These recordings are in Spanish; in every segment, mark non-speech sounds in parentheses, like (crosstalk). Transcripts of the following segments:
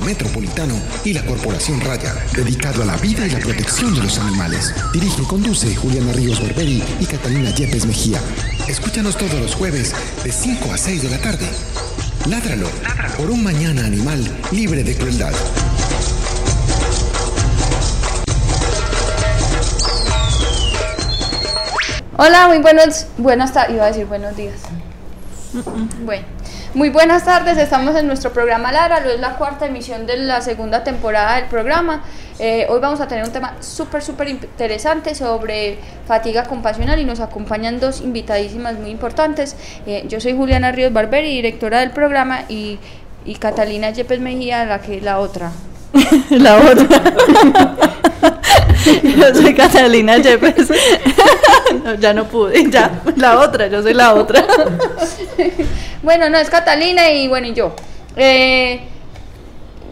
Metropolitano y la Corporación Raya, dedicado a la vida y la protección de los animales. Dirige y conduce Juliana Ríos Barberi y Catalina Yepes Mejía. Escúchanos todos los jueves de 5 a 6 de la tarde. Ládralo, por un mañana animal libre de crueldad. Hola, muy buenos, buenas tardes, iba a decir buenos días. Bueno, muy buenas tardes, estamos en nuestro programa Lara, es la cuarta emisión de la segunda temporada del programa. Eh, hoy vamos a tener un tema súper, súper interesante sobre fatiga compasional y nos acompañan dos invitadísimas muy importantes. Eh, yo soy Juliana Ríos Barberi, directora del programa, y, y Catalina Yepes Mejía, la que la otra. (laughs) la otra. (laughs) yo soy Catalina Yepes. (laughs) (laughs) ya no pude, ya. La otra, yo soy la otra. (laughs) bueno, no, es Catalina y bueno, y yo. Eh,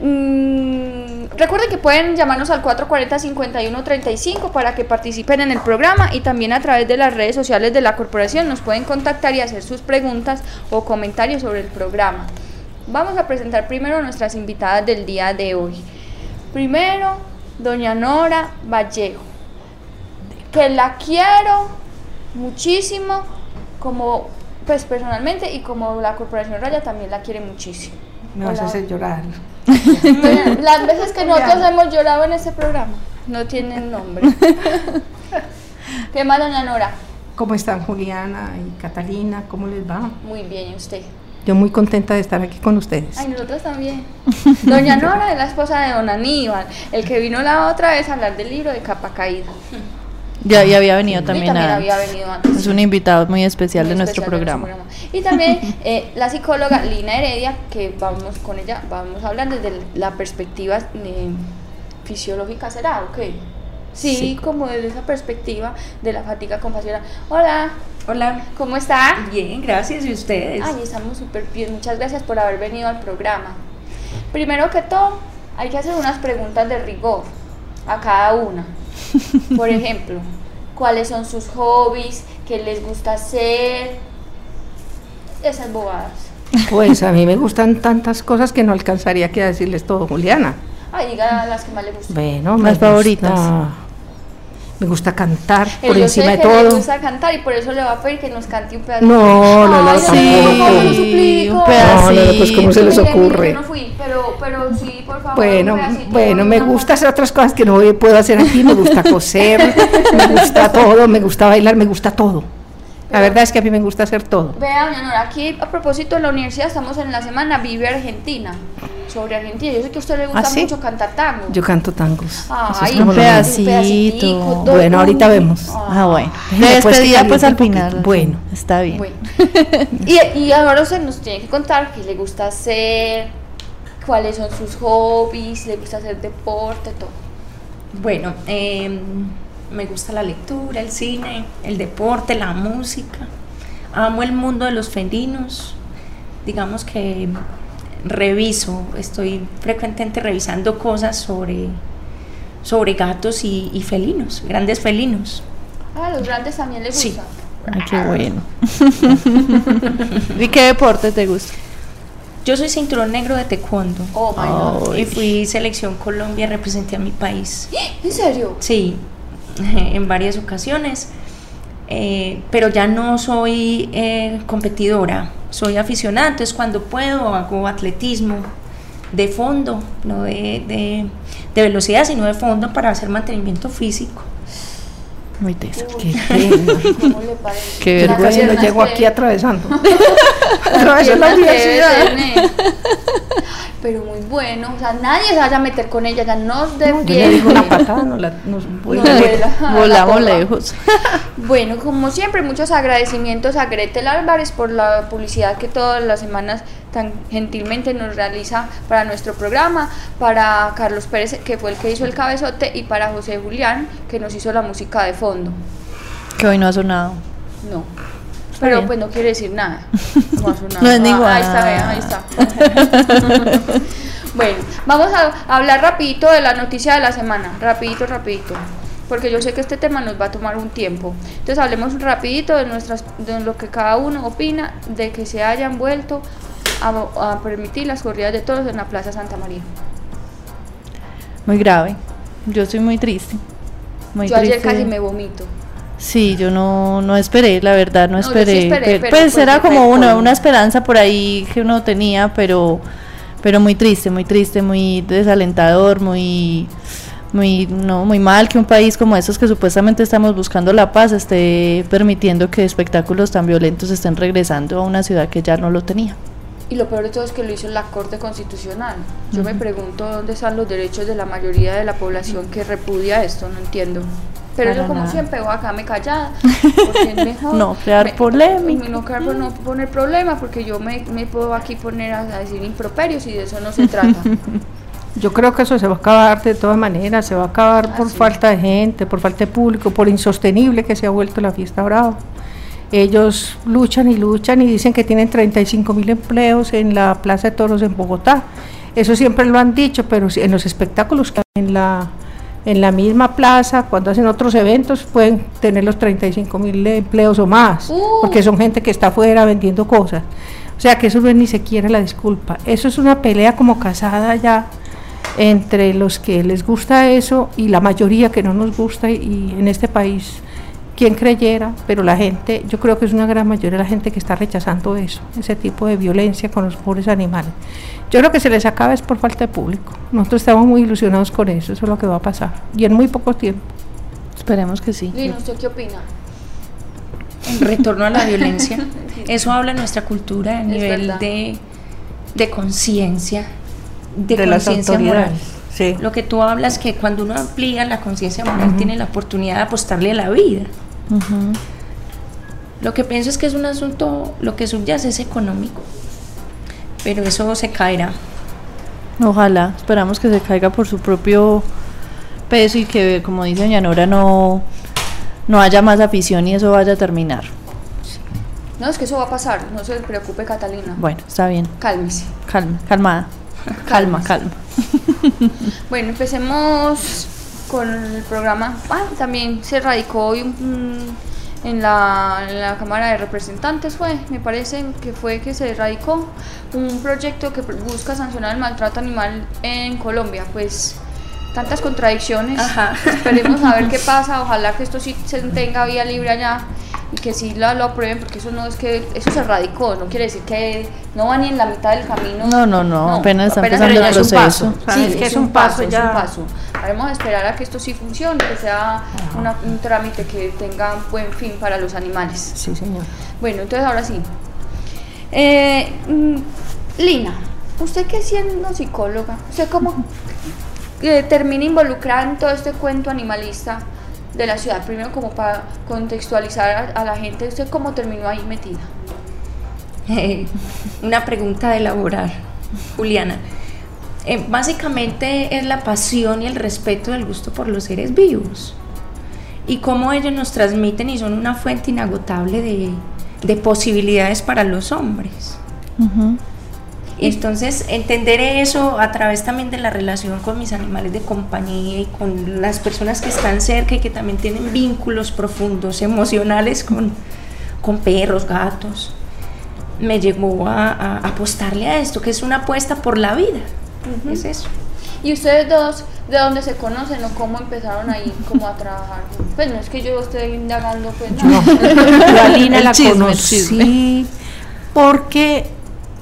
mm, recuerden que pueden llamarnos al 440-5135 para que participen en el programa y también a través de las redes sociales de la corporación nos pueden contactar y hacer sus preguntas o comentarios sobre el programa. Vamos a presentar primero a nuestras invitadas del día de hoy. Primero, doña Nora Vallejo, que la quiero muchísimo, como pues personalmente y como la Corporación Raya también la quiere muchísimo. Me vas a hacer llorar. (laughs) las veces que nosotros hemos llorado en este programa no tienen nombre. (laughs) ¿Qué más, doña Nora? ¿Cómo están Juliana y Catalina? ¿Cómo les va? Muy bien, ¿y usted? Yo muy contenta de estar aquí con ustedes. Ay, nosotros también. Doña Nora es la esposa de don Aníbal, el que vino la otra vez a hablar del libro de capa caída. Ya, ya había venido también, había venido antes. Es un invitado muy especial, de, nuestro programa. Y también (laughs) eh, la psicóloga Lina Heredia, que vamos con ella, vamos a hablar desde la perspectiva eh, fisiológica, ¿será? ¿Ok? Sí, sí, como desde esa perspectiva de la fatiga compasional. Hola. Hola. ¿Cómo está? Bien, gracias. ¿Y ustedes? Ay, estamos súper bien. Muchas gracias por haber venido al programa. Primero que todo, hay que hacer unas preguntas de rigor a cada una. (laughs) Por ejemplo, ¿cuáles son sus hobbies? ¿Qué les gusta hacer? Esas bobadas. Pues a mí me gustan tantas cosas que no alcanzaría que decirles todo, Juliana. Ay, diga las que más le gustan. Bueno, las favoritas me gusta cantar por encima de todo. Me gusta cantar y por eso le va a pedir que nos cante un pedacito. No, no, no, sí, un pedacito. No, no, pues cómo se les ocurre. Yo no fui, pero, pero sí, por favor. Bueno, bueno, me gusta hacer otras cosas que no puedo hacer aquí, me gusta coser, me gusta todo, me gusta bailar, me gusta todo. La verdad es que a mí me gusta hacer todo. Vea, doña Nora, aquí a propósito de la universidad estamos en la semana Vive Argentina, sobre Argentina. Yo sé que a usted le gusta ¿Ah, mucho cantar tango. Yo canto tangos. Ay, un pedacito. Bueno, ahorita vemos. Ah, bueno. De despedida pues al final. Bueno. Está bien. Bueno. (laughs) y, y ahora usted nos tiene que contar qué le gusta hacer, cuáles son sus hobbies, le gusta hacer deporte, todo. Bueno, eh me gusta la lectura, el cine, el deporte, la música. Amo el mundo de los felinos. Digamos que reviso, estoy frecuentemente revisando cosas sobre, sobre gatos y, felinos, grandes felinos. Ah, los grandes también les gusta. Sí. Ay, qué bueno. (laughs) ¿Y qué deporte te gusta? Yo soy cinturón negro de taekwondo. Oh, my God. Y fui selección Colombia, representé a mi país. ¿En serio? Sí, (laughs) en varias ocasiones, eh, pero ya no soy eh, competidora, soy aficionada, entonces cuando puedo hago atletismo de fondo, no de, de velocidad, sino de fondo para hacer mantenimiento físico. Muy teso. Qué (laughs) pena. ¿Cómo le parece? Qué vergüenza. no llego aquí atravesando. (laughs) Atravesando la universidad. Pero muy bueno, o sea, nadie se vaya a meter con ella, ya nos de no, Yo le digo una patada, no la, nos (laughs) volamos lejos. (laughs) Bueno, como siempre, muchos agradecimientos a Gretel Álvarez por la publicidad que todas las semanas tan gentilmente nos realiza para nuestro programa, para Carlos Pérez, que fue el que hizo el cabezote, y para José Julián, que nos hizo la música de fondo. Que hoy no ha sonado. No. Pero pues no quiere decir nada. (laughs) No, ha sonado. no es ningún. ahí está, ahí está. (laughs) bueno, vamos a hablar rapidito de la noticia de la semana. Rapidito, rapidito porque yo sé que este tema nos va a tomar un tiempo. Entonces hablemos rapidito de nuestras de lo que cada uno opina de que se hayan vuelto a, a permitir las corridas de toros en la Plaza Santa María. Muy grave. Yo estoy muy triste. Muy Yo ayer casi me vomito. Sí, yo no, no esperé, la verdad, no No, yo sí esperé. pero pues pues era como una, una esperanza por ahí que uno tenía, pero, pero muy triste, muy triste, muy desalentador, muy, muy, no, muy mal que un país como estos que supuestamente estamos buscando la paz esté permitiendo que espectáculos tan violentos estén regresando a una ciudad que ya no lo tenía. Y lo peor de todo es que lo hizo la Corte Constitucional. Yo me pregunto dónde están los derechos de la mayoría de la población que repudia esto, no entiendo. Pero Para yo como nada. siempre voy acá me callada, (laughs) porque es mejor No crear me- polémica. No crear no poner problema, porque yo me, me puedo aquí poner a, a decir improperios y de eso no se trata. (laughs) Yo creo que eso se va a acabar de todas maneras, se va a acabar por sí. falta de gente, por falta de público, por insostenible que se ha vuelto la fiesta brava. Ellos luchan y luchan y dicen que tienen 35 mil empleos en la Plaza de Toros en Bogotá. Eso siempre lo han dicho, pero en los espectáculos en la, en la misma plaza, cuando hacen otros eventos, pueden tener los 35 mil empleos o más, Uh. porque son gente que está afuera vendiendo cosas. O sea que eso no es ni siquiera la disculpa. Eso es una pelea como casada ya entre los que les gusta eso y la mayoría que no nos gusta y en este país quien creyera, pero la gente, yo creo que es una gran mayoría la gente que está rechazando eso, ese tipo de violencia con los pobres animales. Yo creo que se les acaba es por falta de público. Nosotros estamos muy ilusionados con eso, eso es lo que va a pasar y en muy poco tiempo. Esperemos que sí. Lino, ¿usted qué opina? en retorno a la violencia. (laughs) Eso habla de nuestra cultura a Es nivel de, de conciencia, de, De conciencia moral. sí. Lo que tú hablas que cuando uno amplía la conciencia moral tiene la oportunidad de apostarle a la vida. Lo que pienso es que es un asunto, lo que subyace es económico, pero eso se caerá. Ojalá, esperamos que se caiga por su propio peso y que, como dice doña Nora, no, no haya más afición y eso vaya a terminar. No, es que eso va a pasar, no se preocupe Catalina. Bueno, está bien, Cálmese. calma, calmada, (laughs) calma, calma. (laughs) Bueno, empecemos con el programa. Ah, también se radicó hoy un- un- en, la, en la Cámara de Representantes, fue, me parece que fue que se radicó un proyecto que busca sancionar el maltrato animal en Colombia. Pues tantas contradicciones. Ajá. Esperemos a ver qué (laughs) pasa. Ojalá que esto sí se tenga vía libre allá y que sí lo, lo aprueben, porque eso no es que eso se radicó, no quiere decir que no va ni en la mitad del camino. No, no, no, apenas está empezando pero el es un proceso. paso. Sí, que es, un paso, es ya. un paso. Haremos esperar a que esto sí funcione, que sea una- un trámite que tenga buen fin para los animales. Sí, señor. Bueno, entonces ahora sí. Eh, mm, Lina, usted que siendo psicóloga, ¿usted cómo eh, termina involucrada en todo este cuento animalista de la ciudad? Primero como para contextualizar a, a la gente, ¿usted cómo terminó ahí metida? Eh, (laughs) una pregunta de elaborar, Juliana. Eh, básicamente es la pasión y el respeto del gusto por los seres vivos y cómo ellos nos transmiten y son una fuente inagotable de, de posibilidades para los hombres. Ujú. Entonces, entender eso a través también de la relación con mis animales de compañía y con las personas que están cerca y que también tienen vínculos profundos, emocionales con, con perros, gatos, me llevó a, a apostarle a esto, que es una apuesta por la vida. Es eso. ¿Y ustedes dos de dónde se conocen o cómo empezaron ahí como a trabajar? Pues no es que yo esté indagando, pues no. (laughs) Yo a Lina la conocí porque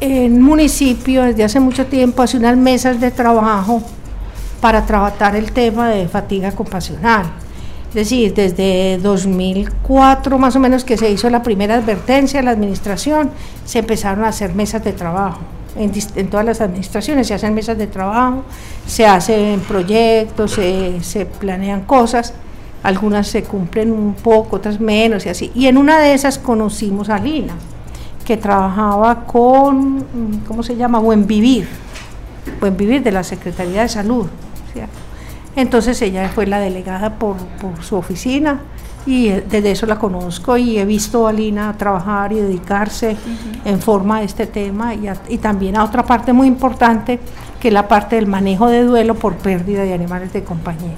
el municipio desde hace mucho tiempo hace unas mesas de trabajo para tratar el tema de fatiga ocupacional. Es decir, desde 2004 más o menos que se hizo la primera advertencia a la administración, se empezaron a hacer mesas de trabajo. En, en todas las administraciones se hacen mesas de trabajo, se hacen proyectos, se, se planean cosas, algunas se cumplen un poco, otras menos y así. Y en una de esas conocimos a Lina, que trabajaba con, ¿cómo se llama? Buen Vivir, Buen Vivir de la Secretaría de Salud. ¿cierto? Entonces ella fue la delegada por, por su oficina y eh, desde eso la conozco y he visto a Lina trabajar y dedicarse en forma a este tema y, a- y también a otra parte muy importante que es la parte del manejo de duelo por pérdida de animales de compañía.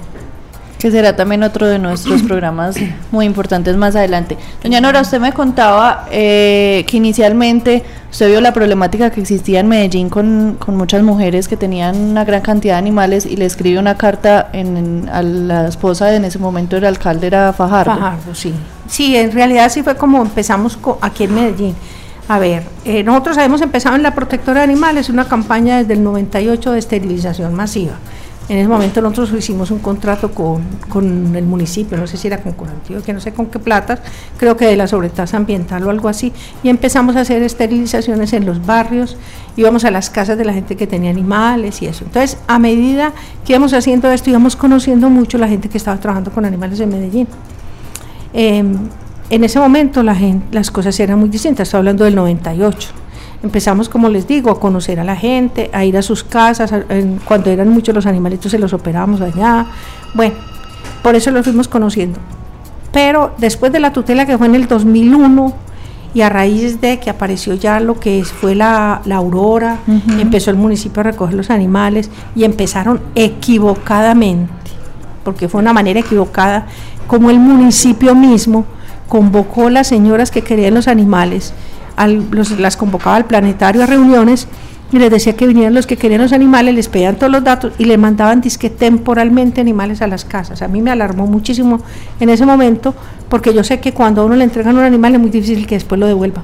Que será también otro de nuestros (coughs) programas muy importantes más adelante. Doña Nora, usted me contaba eh, que inicialmente Usted vio la problemática que existía en Medellín con, con muchas mujeres que tenían una gran cantidad de animales y le escribe una carta en, a la esposa de en ese momento el alcalde era Fajardo. Fajardo, sí. Sí, en realidad sí fue como empezamos aquí en Medellín. A ver, eh, nosotros habíamos empezado en la protectora de animales una campaña desde el 98 de esterilización masiva. En ese momento nosotros hicimos un contrato con, con, el municipio, no sé si era con que no sé con qué platas, creo que de la sobretasa ambiental o algo así, y empezamos a hacer esterilizaciones en los barrios, íbamos a las casas de la gente que tenía animales y eso. Entonces, a medida que íbamos haciendo esto, íbamos conociendo mucho la gente que estaba trabajando con animales en Medellín. Em, en ese momento la gente, las cosas eran muy distintas, estoy hablando del 98 Empezamos, como les digo, a conocer a la gente, a ir a sus casas, cuando eran muchos los animalitos se los operábamos allá. Bueno, por eso los fuimos conociendo. Pero después de la tutela que fue en el 2001 y a raíz de que apareció ya lo que fue la, aurora, empezó el municipio a recoger los animales y empezaron equivocadamente, porque fue una manera equivocada, como el municipio mismo convocó a las señoras que querían los animales las convocaba al planetario a reuniones y les decía que vinieran los que querían los animales, les pedían todos los datos y le mandaban disque temporalmente animales a las casas. A mí me alarmó muchísimo en ese momento porque yo sé que cuando a uno le entregan un animal es muy difícil que después lo devuelva,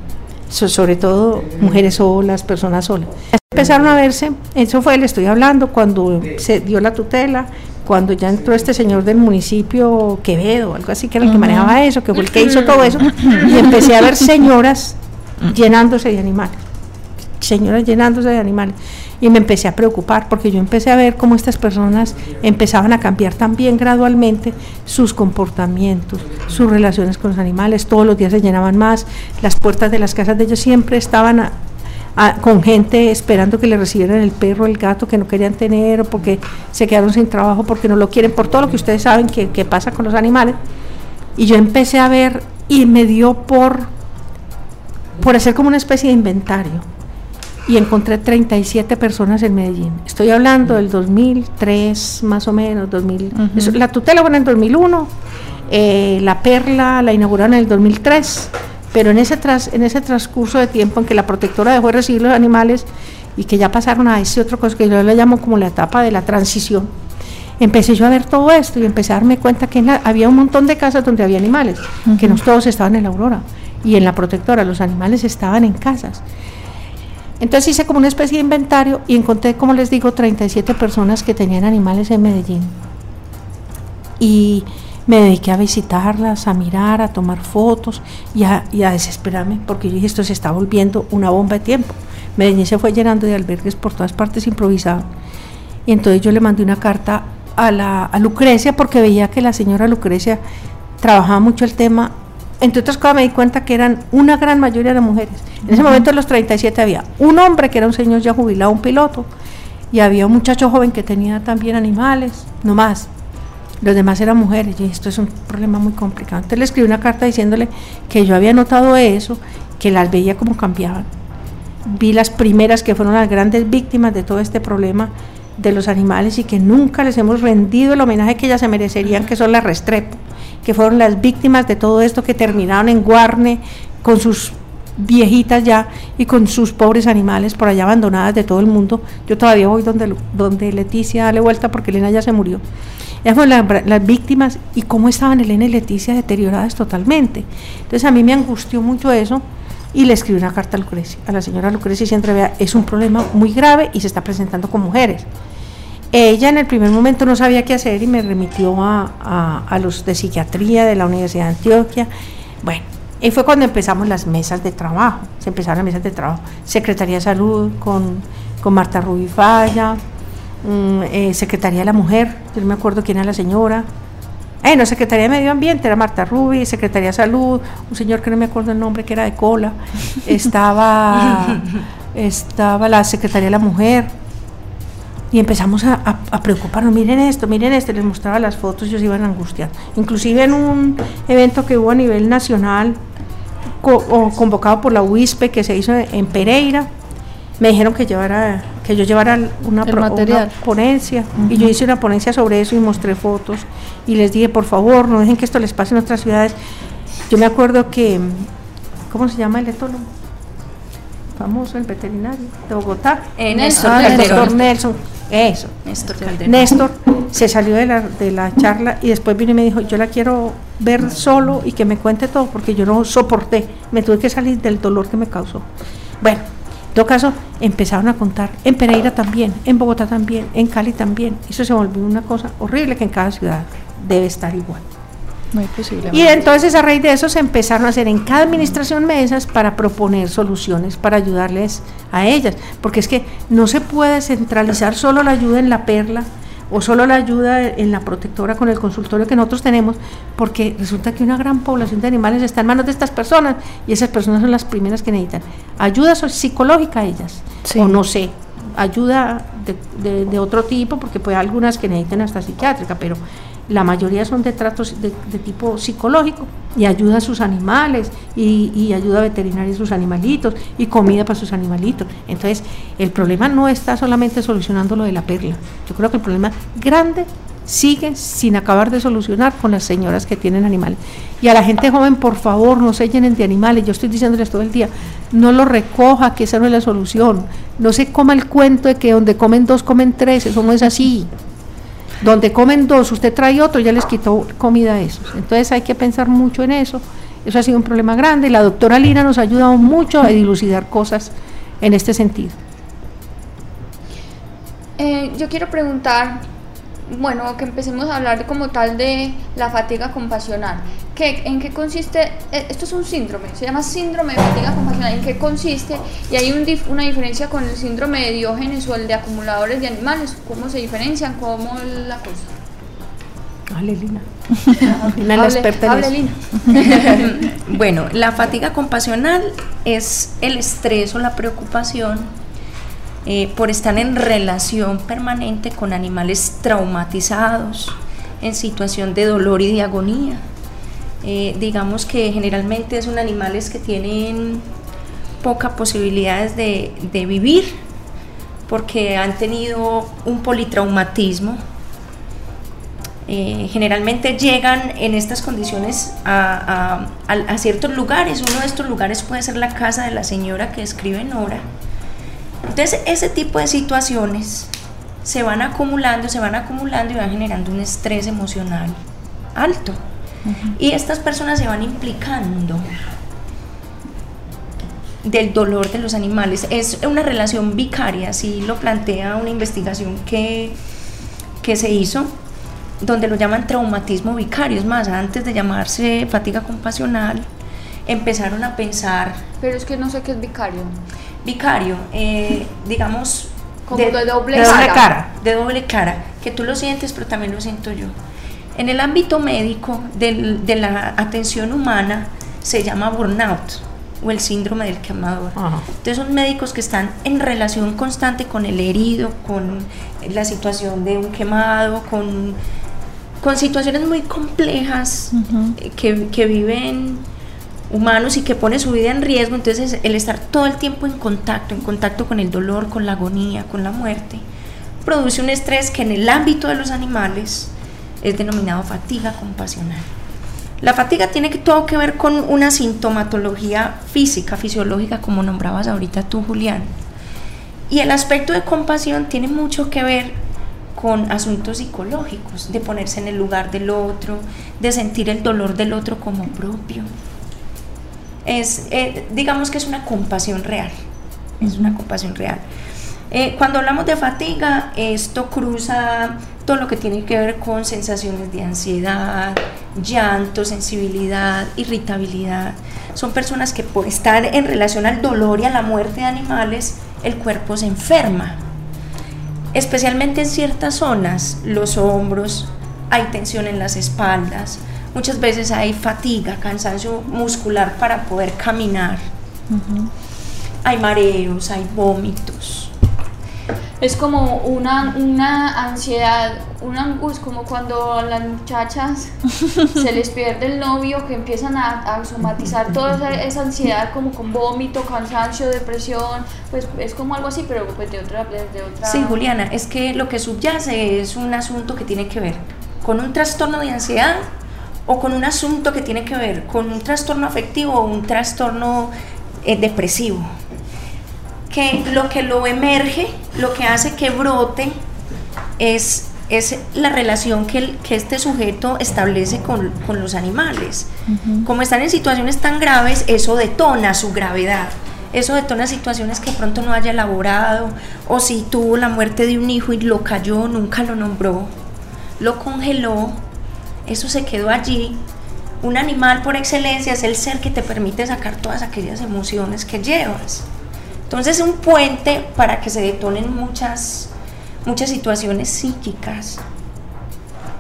sobre todo mujeres solas, personas solas. Empezaron a verse, eso fue, le estoy hablando, cuando se dio la tutela, cuando ya entró este señor del municipio Quevedo, algo así que era el que manejaba eso, que fue el que hizo todo eso, (clears throat) y empecé a ver señoras llenándose de animales, señoras llenándose de animales. Y me empecé a preocupar porque yo empecé a ver cómo estas personas empezaban a cambiar también gradualmente sus comportamientos, sus relaciones con los animales, todos los días se llenaban más, las puertas de las casas de ellos siempre estaban con gente esperando que le recibieran el perro, el gato que no querían tener o porque se quedaron sin trabajo, porque no lo quieren, por todo lo que ustedes saben que, que pasa con los animales. Y yo empecé a ver y me dio por por hacer como una especie de inventario y encontré 37 personas en Medellín. Estoy hablando del 2003, más o menos, 2000. la tutela fue en el 2001, eh, la perla la inauguraron en el 2003, pero en ese, tras, en ese transcurso de tiempo en que la protectora dejó de recibir los animales y que ya pasaron a ese otro cosa que yo le llamo como la etapa de la transición, empecé yo a ver todo esto y empecé a darme cuenta que había un montón de casas donde había animales, que no todos estaban en la aurora y en la protectora los animales estaban en casas. Entonces hice como una especie de inventario y encontré, como les digo, 37 personas que tenían animales en Medellín. Y me dediqué a visitarlas, a mirar, a tomar fotos y a, desesperarme porque yo dije esto se está volviendo una bomba de tiempo. Medellín se fue llenando de albergues por todas partes improvisados. Y entonces yo le mandé una carta a, la, a Lucrecia porque veía que la señora Lucrecia trabajaba mucho el tema entre otras cosas me di cuenta que eran una gran mayoría de mujeres. En ese momento de los 37 había un hombre que era un señor ya jubilado, un piloto, y había un muchacho joven que tenía también animales, no más. Los demás eran mujeres y esto es un problema muy complicado. Entonces le escribí una carta diciéndole que yo había notado eso, que las veía como cambiaban. Vi las primeras que fueron las grandes víctimas de todo este problema de los animales y que nunca les hemos rendido el homenaje que ellas se merecerían, que son las Restrepo que fueron las víctimas de todo esto, que terminaron en Guarne con sus viejitas ya y con sus pobres animales por allá abandonadas de todo el mundo. Yo todavía voy donde, donde Leticia dale vuelta porque Elena ya se murió. Ellas fueron las víctimas y cómo estaban Elena y Leticia deterioradas totalmente. Entonces a mí me angustió mucho eso y le escribí una carta a Lucrecia, a la señora Lucrecia y siempre vea, es un problema muy grave y se está presentando con mujeres. Ella en el primer momento no sabía qué hacer y me remitió a, los de psiquiatría de la Universidad de Antioquia. Bueno, y fue cuando empezamos las mesas de trabajo. Se empezaron las mesas de trabajo. Secretaría de Salud con, con Marta Rubifalla, mm, eh, Secretaría de la Mujer, yo no me acuerdo quién era la señora. Eh, no, Secretaría de Medio Ambiente era Marta Rubi, Secretaría de Salud, un señor que no me acuerdo el nombre, que era de cola. (laughs) Estaba, (laughs) estaba la Secretaría de la Mujer, y empezamos a, preocuparnos, miren esto, miren esto, les mostraba las fotos, ellos iban angustiados. Inclusive en un evento que hubo a nivel nacional, convocado por la UISPE, que se hizo en Pereira, me dijeron que llevara que yo llevara una, ponencia. Y yo hice una ponencia sobre eso y mostré fotos. Y les dije por favor no dejen que esto les pase en otras ciudades yo me acuerdo que cómo se llama el etólogo famoso, el veterinario de Bogotá. Eh, Néstor Ah, Calderón. Néstor Nelson, eso. Néstor Calderón. Néstor se salió de la, de la charla y después vino y me dijo, yo la quiero ver solo y que me cuente todo porque yo no soporté, me tuve que salir del dolor que me causó. Bueno, en todo caso, empezaron a contar, en Pereira también, en Bogotá también, en Cali también. Eso se volvió una cosa horrible que en cada ciudad debe estar igual. Muy posible. Y entonces a raíz de eso se empezaron a hacer en cada administración mesas para proponer soluciones, para ayudarles a ellas, porque es que no se puede centralizar solo la ayuda en la perla o solo la ayuda en la protectora con el consultorio que nosotros tenemos, porque resulta que una gran población de animales está en manos de estas personas y esas personas son las primeras que necesitan ayuda psicológica a ellas, Sí. o no sé, ayuda de, de- de otro tipo, porque puede algunas que necesiten hasta psiquiátrica, pero la mayoría son de tratos de, tipo psicológico y ayuda a sus animales y, ayuda veterinaria a sus animalitos y comida para sus animalitos. Entonces, el problema no está solamente solucionando lo de la perla. Yo creo que el problema grande sigue sin acabar de solucionar con las señoras que tienen animales. Y a la gente joven, por favor, no se llenen de animales. Yo estoy diciéndoles todo el día, no lo recoja, que esa no es la solución. No se coma el cuento de que donde comen dos, comen tres. Eso no es así. Donde comen dos, usted trae otro, ya les quitó comida a esos. Entonces hay que pensar mucho en eso. Eso ha sido un problema grande. La doctora Lina nos ha ayudado mucho a dilucidar cosas en este sentido. Eh, yo quiero preguntar, bueno, que empecemos a hablar como tal de la fatiga compasional. ¿Qué, ¿En qué consiste? eh, Esto es un síndrome, se llama síndrome de fatiga compasional. ¿En qué consiste? Y hay un dif- una diferencia con el síndrome de Diógenes o el de acumuladores de animales. ¿Cómo se diferencian? ¿Cómo es la cosa? Hable, Lina. (laughs) Lina la Hable- experta hable. Lina. (laughs) Bueno, la fatiga compasional es el estrés o la preocupación eh, por estar en relación permanente con animales traumatizados, en situación de dolor y de agonía. Eh, digamos que generalmente son animales que tienen pocas posibilidades de, de vivir porque han tenido un politraumatismo eh, generalmente llegan en estas condiciones a, a- a- a ciertos lugares. Uno de estos lugares puede ser la casa de la señora que escribe Nora. Entonces, ese tipo de situaciones se van acumulando, se van acumulando y van generando un estrés emocional alto. Y estas personas se van implicando del dolor de los animales. Es una relación vicaria, así lo plantea una investigación que, que se hizo, donde lo llaman traumatismo vicario. Es más, antes de llamarse fatiga compasional, empezaron a pensar, Pero es que no sé qué es vicario. Vicario, eh, digamos, Como de doble de doble cara. cara. de doble cara, que tú lo sientes, pero también lo siento yo. En el ámbito médico del- de la atención humana se llama burnout o el síndrome del quemador. Ajá. Entonces son médicos que están en relación constante con el herido, con la situación de un quemado, con, con situaciones muy complejas eh, que, que viven humanos y que pone su vida en riesgo. Entonces el estar todo el tiempo en contacto, en contacto con el dolor, con la agonía, con la muerte, produce un estrés que en el ámbito de los animales es denominado fatiga compasional. La fatiga tiene todo que ver con una sintomatología física, fisiológica, como nombrabas ahorita tú, Julián. Y el aspecto de compasión tiene mucho que ver con asuntos psicológicos, de ponerse en el lugar del otro, de sentir el dolor del otro como propio. Es, eh, digamos que es una compasión real, es una compasión real. Eh, cuando hablamos de fatiga, esto cruza todo lo que tiene que ver con sensaciones de ansiedad, llanto, sensibilidad, irritabilidad. Son personas que por estar en relación al dolor y a la muerte de animales, el cuerpo se enferma. Especialmente en ciertas zonas, los hombros, hay tensión en las espaldas, muchas veces hay fatiga, cansancio muscular para poder caminar. Hay mareos, hay vómitos. Es como una, una ansiedad, una angustia, como cuando a las muchachas se les pierde el novio, que empiezan a, a somatizar toda esa, esa ansiedad como con vómito, cansancio, depresión, pues es como algo así, pero pues de otra... De otra Sí, Juliana, es que lo que subyace es un asunto que tiene que ver con un trastorno de ansiedad o con un asunto que tiene que ver con un trastorno afectivo o un trastorno eh, depresivo. que lo que lo emerge, lo que hace que brote, es, es la relación que, el- que este sujeto establece con, con los animales. Como están en situaciones tan graves, eso detona su gravedad. Eso detona situaciones que pronto no haya elaborado, o si tuvo la muerte de un hijo y lo cayó, nunca lo nombró, lo congeló, eso se quedó allí. Un animal por excelencia es el ser que te permite sacar todas aquellas emociones que llevas. Entonces es un puente para que se detonen muchas, muchas situaciones psíquicas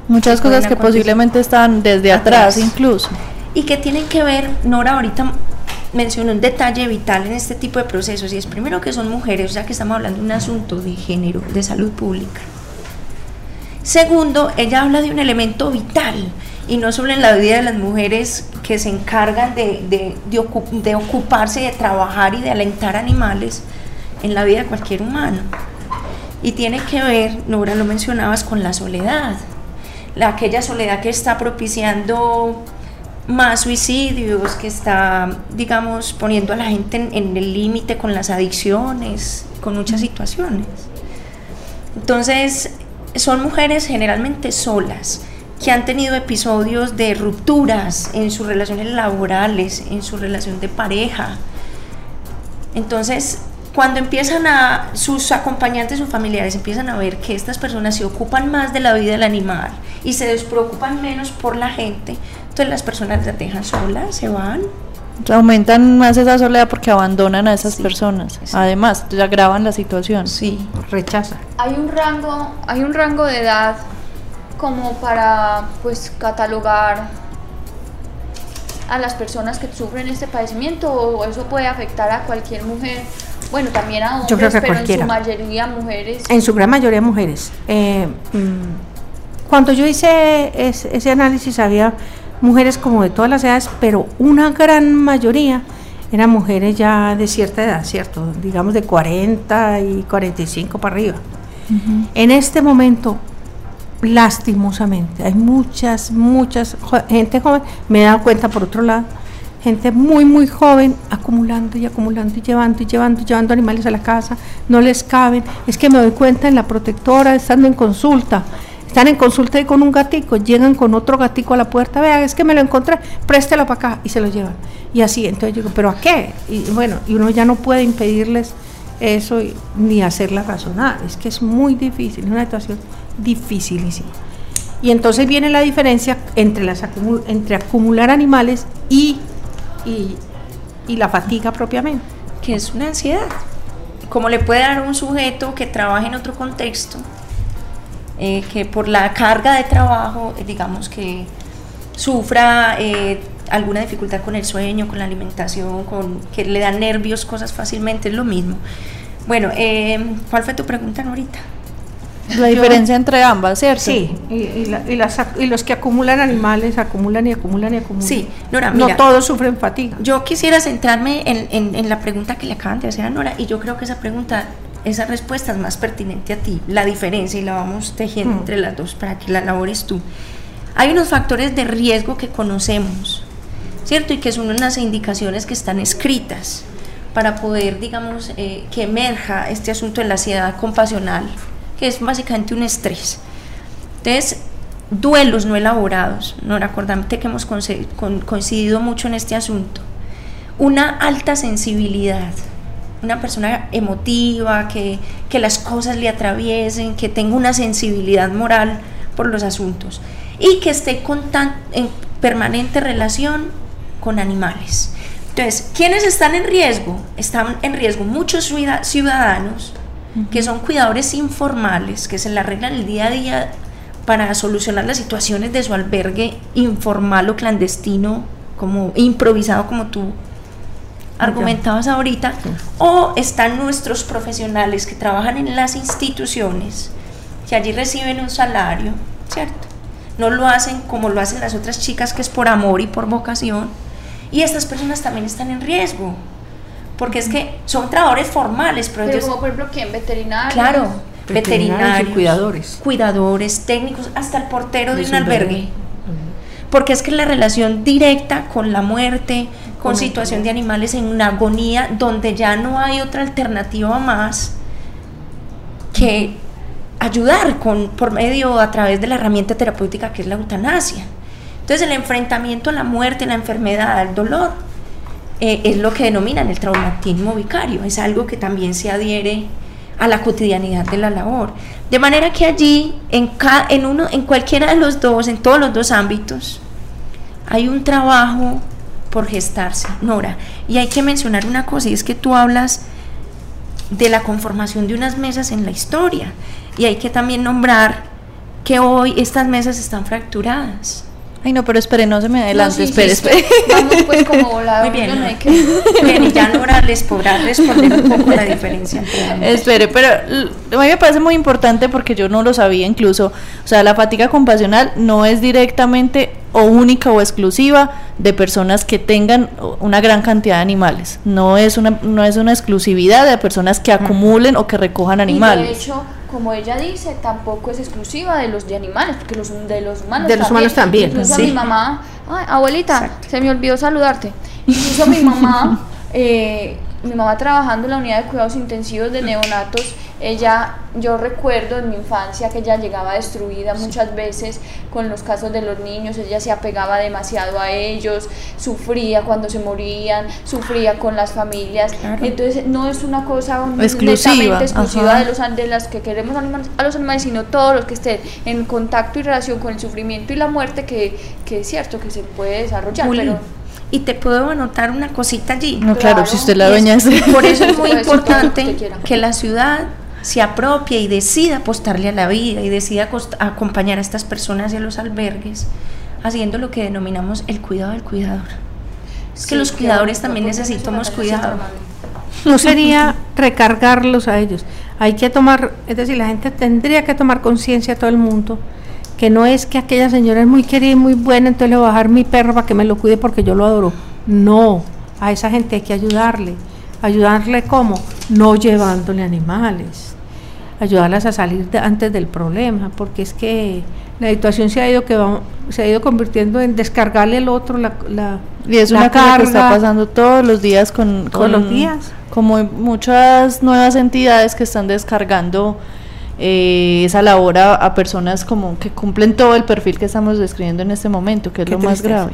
Muchas cosas que posiblemente están desde Atrás. atrás incluso. y que tienen que ver, Nora ahorita mencionó un detalle vital en este tipo de procesos y es primero que son mujeres, o sea que estamos hablando de un asunto de género, de salud pública. Segundo, ella habla de un elemento vital y no solo en la vida de las mujeres que se encargan de, de- de ocu- de ocuparse, de trabajar y de alentar animales en la vida de cualquier humano. Y tiene que ver, Nora lo mencionabas, con la soledad. La, aquella soledad que está propiciando más suicidios, que está, digamos, poniendo a la gente en, en el límite con las adicciones, con muchas situaciones. Entonces, son mujeres generalmente solas, que han tenido episodios de rupturas en sus relaciones laborales, en su relación de pareja. Entonces, cuando empiezan a, sus acompañantes, sus familiares empiezan a ver que estas personas se ocupan más de la vida del animal y se despreocupan menos por la gente, entonces las personas las dejan solas, se van. Aumentan más esa soledad porque abandonan a esas Sí, personas. Además, ya agravan la situación. Sí. rechaza. Hay un rango, hay un rango de edad como para pues catalogar a las personas que sufren este padecimiento o eso puede afectar a cualquier mujer, bueno también a Yo creo hombres, que pero cualquiera. en su mayoría mujeres. En su gran mayoría mujeres. Eh, mm, cuando yo hice es- ese análisis había mujeres como de todas las edades, pero una gran mayoría eran mujeres ya de cierta edad, ¿cierto? Digamos de 40 y 45 para arriba. En este momento, lastimosamente, hay muchas, muchas, gente joven, me he dado cuenta por otro lado, gente muy, muy joven acumulando y acumulando y llevando y llevando y llevando animales a la casa, no les caben. Es que me doy cuenta en la protectora, estando en consulta, están en consulta y con un gatico, llegan con otro gatico a la puerta, vea, es que me lo encontré, préstelo para acá y se lo llevan. Y así, entonces yo digo, ¿pero a qué? Y bueno, y uno ya no puede impedirles eso ni hacerla razonar, es que es muy difícil, es una situación dificilísima. Y entonces viene la diferencia entre, las acumu- entre acumular animales y, y, la fatiga propiamente. que es una ansiedad. Como le puede dar un sujeto que trabaja en otro contexto, eh, que por la carga de trabajo, eh, digamos que sufra eh, alguna dificultad con el sueño, con la alimentación, con que le dan nervios, cosas fácilmente, es lo mismo. Bueno, eh, ¿cuál fue tu pregunta ahorita? La diferencia entre ambas, ¿cierto? Sí, y, y la- y las y los que acumulan animales acumulan y acumulan y acumulan. Sí, Nora, no mira. todos sufren fatiga. Yo quisiera centrarme en, en- en la pregunta que le acaban de hacer a Nora y yo creo que esa pregunta, esa respuesta es más pertinente a ti, la diferencia y la vamos tejiendo Mm. entre las dos para que la elabores tú. Hay unos factores de riesgo que conocemos, ¿cierto? Y que son unas indicaciones que están escritas para poder, digamos, eh, que emerja este asunto de la ansiedad compasional, que es básicamente un estrés. Entonces, duelos no elaborados, Nora, acordate que hemos coincidido mucho en este asunto. Una alta sensibilidad, una persona emotiva, que, que las cosas le atraviesen, que tenga una sensibilidad moral por los asuntos y que esté con tan- en permanente relación con animales. Entonces, ¿quiénes están en riesgo? Están en riesgo muchos ciuda- ciudadanos que son cuidadores informales, que se la arreglan el día a día para solucionar las situaciones de su albergue informal o clandestino, como improvisado como tú argumentabas ahorita, o están nuestros profesionales que trabajan en las instituciones, que allí reciben un salario, ¿cierto? No lo hacen como lo hacen las otras chicas, que es por amor y por vocación, y estas personas también están en riesgo, porque es que son trabajadores formales, pero, Pero ellos como por ejemplo, ¿quién? Veterinarios. Claro, Veterinarios veterinarios, cuidadores. cuidadores, técnicos, hasta el portero de un albergue. porque es que la relación directa con la muerte, con situación de animales en una agonía donde ya no hay otra alternativa más que ayudar con, por medio, a través de la herramienta terapéutica que es la eutanasia. Entonces el enfrentamiento a la muerte, la enfermedad, al dolor, eh, es lo que denominan el traumatismo vicario, es algo que también se adhiere a la cotidianidad de la labor. De manera que allí, en, en, uno, en cualquiera de los dos, en todos los dos ámbitos, hay un trabajo por gestarse, Nora. Y hay que mencionar una cosa, y es que tú hablas de la conformación de unas mesas en la historia. Y hay que también nombrar que hoy estas mesas están fracturadas. Ay, no, pero espere, no se me adelante, espere, espere. (laughs) Vamos pues como (laughs) volado. Muy bien. No bien, y ya Nora les podrá responder un poco la diferencia entre Espere, pero a mí me parece muy importante porque yo no lo sabía incluso. O sea, la fatiga compasional no es directamente o única o exclusiva de personas que tengan una gran cantidad de animales. No es una, no es una exclusividad de personas que acumulen o que recojan animales. Y de hecho, como ella dice, tampoco es exclusiva de los de animales, porque los de los humanos de los también. humanos también. Incluso mi mamá, ay, abuelita, se me olvidó saludarte. Incluso mi mamá, (laughs) eh, mi mamá trabajando en la unidad de cuidados intensivos de neonatos, ella, yo recuerdo en mi infancia que ella llegaba destruida muchas veces con los casos de los niños, ella se apegaba demasiado a ellos, sufría cuando se morían, sufría con las familias. Entonces no es una cosa exclusiva, exclusiva de los de las que queremos a los animales, sino todos los que estén en contacto y relación con el sufrimiento y la muerte que, que es cierto que se puede desarrollar. pero y te puedo anotar una cosita allí. No, claro, si usted la dueña es. Por eso es muy importante que la ciudad se apropie y decida apostarle a la vida y decida acompañar a estas personas y a los albergues haciendo lo que denominamos el cuidado del cuidador. Es que los cuidadores también necesitamos cuidado. No sería (laughs) recargarlos a ellos. Hay que tomar, es decir, la gente tendría que tomar conciencia todo el mundo que no es que aquella señora es muy querida y muy buena, entonces le voy a bajar mi perro para que me lo cuide porque yo lo adoro. No, a esa gente hay que ayudarle. ¿Ayudarle cómo? No llevándole animales. Ayudarlas a salir antes del problema, porque es que la situación se ha ido que se ha ido convirtiendo en descargarle al otro la, la y es una cosa que está pasando todos los días con, con los días como muchas nuevas entidades que están descargando eh, esa labor a, personas como que cumplen todo el perfil que estamos describiendo en este momento, que es lo más grave.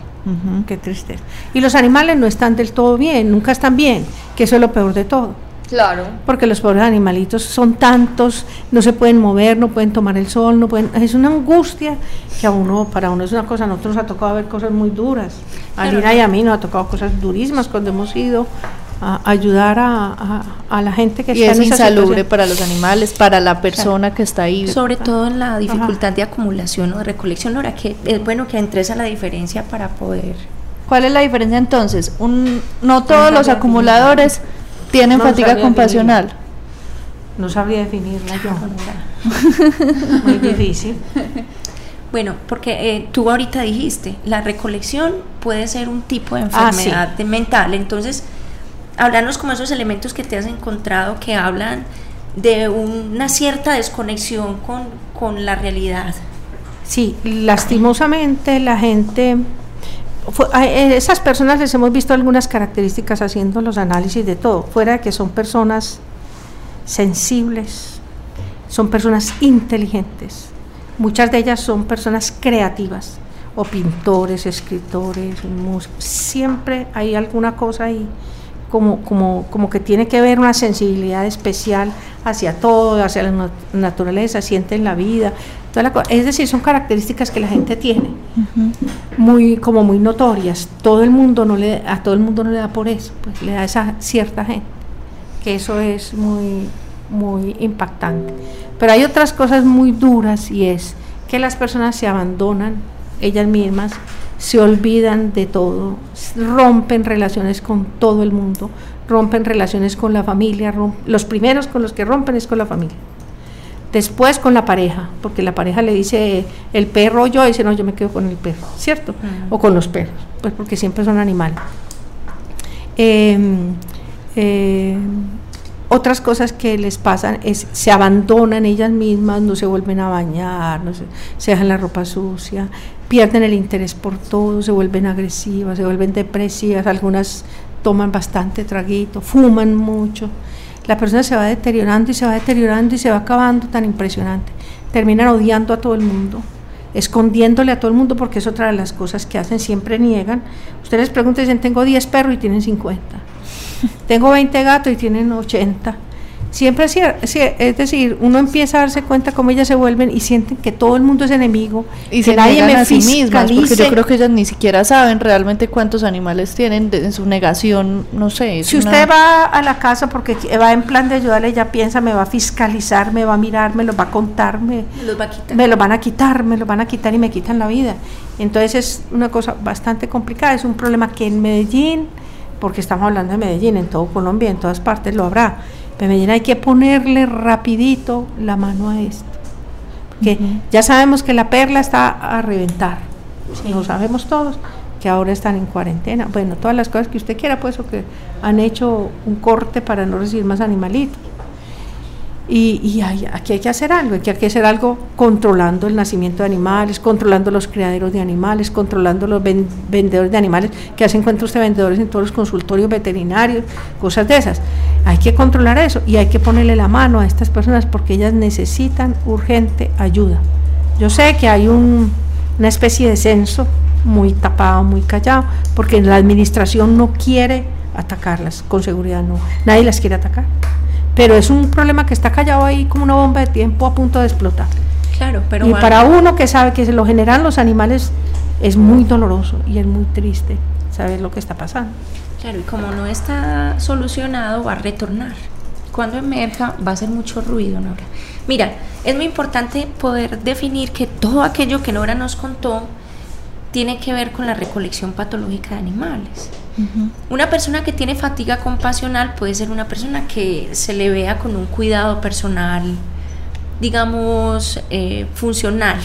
Qué tristeza. Y los animales no están del todo bien, nunca están bien, que eso es lo peor de todo. Claro. Porque los pobres animalitos son tantos, no se pueden mover, no pueden tomar el sol, no pueden, es una angustia que a uno, para uno es una cosa, a nosotros nos ha tocado ver cosas muy duras. A Lina y a mí nos ha tocado cosas durísimas cuando hemos ido a ayudar a, a, la gente que y está es insalubre para los animales, para la persona que está ahí. Sobre todo en la dificultad de acumulación o de recolección, ahora que es bueno que entres a la diferencia para poder. ¿Cuál es la diferencia entonces? Un, no todos los acumuladores tienen fatiga compasional. No sabría definirla yo. (laughs) Muy difícil. Bueno, porque eh, tú ahorita dijiste, la recolección puede ser un tipo de ah, enfermedad mental, entonces hablarnos como esos elementos que te has encontrado que hablan de una cierta desconexión con, la realidad. Sí, lastimosamente la gente, esas personas les hemos visto algunas características haciendo los análisis de todo, fuera de que son personas sensibles, son personas inteligentes, muchas de ellas son personas creativas, o pintores, escritores, siempre hay alguna cosa ahí como, como, como que tiene que ver una sensibilidad especial hacia todo, hacia la naturaleza, sienten la vida, toda la es decir, son características que la gente tiene, muy, como muy notorias. Todo el mundo no le, a todo el mundo no le da por eso, pues le da a esa cierta gente, que eso es muy, muy impactante. Pero hay otras cosas muy duras y es que las personas se abandonan ellas mismas se olvidan de todo, rompen relaciones con todo el mundo, rompen relaciones con la familia, los primeros con los que rompen es con la familia. Después con la pareja, porque la pareja le dice el perro yo, dice no, yo me quedo con el perro, ¿cierto? O con los perros, pues porque siempre son animales. Em, em, otras cosas que les pasan es se abandonan ellas mismas, no se vuelven a bañar, no se, se dejan la ropa sucia, pierden el interés por todo, se vuelven agresivas, se vuelven depresivas, algunas toman bastante traguito, fuman mucho. La persona se va deteriorando y se va deteriorando y se va acabando tan impresionante. Terminan odiando a todo el mundo, escondiéndole a todo el mundo porque es otra de las cosas que hacen, siempre niegan. Ustedes les preguntan, dicen, tengo 10 perros y tienen 50. tengo 20 gatos y tienen 80 Siempre es, es decir, uno empieza a darse cuenta cómo ellas se vuelven y sienten que todo el mundo es enemigo y que se nadie me a sí mismas, porque yo creo que ellas ni siquiera saben realmente cuántos animales tienen en su negación, no sé. Si usted va a la casa porque va en plan de ayudarle, ella piensa, me va a fiscalizar, me va a mirar, me lo va a contar, me, los va a quitar. me lo van a quitar, me lo van a quitar y me quitan la vida. Entonces es una cosa bastante complicada, es un problema que en Medellín, porque estamos hablando de Medellín, en todo Colombia, en todas partes lo habrá pero hay que ponerle rapidito la mano a esto. Porque ya sabemos que la perla está a reventar. Lo sabemos todos que ahora están en cuarentena. Bueno, todas las cosas que usted quiera, pues, o que han hecho un corte para no recibir más animalitos. Y, aquí hay que hacer algo, aquí hay que hacer algo controlando el nacimiento de animales, controlando los criaderos de animales, controlando los vendedores de animales, que hacen encuentros de vendedores en todos los consultorios veterinarios, cosas de esas. Hay que controlar eso y hay que ponerle la mano a estas personas porque ellas necesitan urgente ayuda. Yo sé que hay un, una especie de censo muy tapado, muy callado, porque la administración no quiere atacarlas, con seguridad no, nadie las quiere atacar pero es un problema que está callado ahí como una bomba de tiempo a punto de explotar. Claro, pero y para uno que sabe que se lo generan los animales es muy doloroso y es muy triste saber lo que está pasando. Claro, y como no está solucionado, va a retornar. Cuando emerja, va a hacer mucho ruido, Nora. Mira, es muy importante poder definir que todo aquello que Nora nos contó tiene que ver con la recolección patológica de animales. Una persona que tiene fatiga compasional puede ser una persona que se le vea con un cuidado personal, digamos, eh, funcional.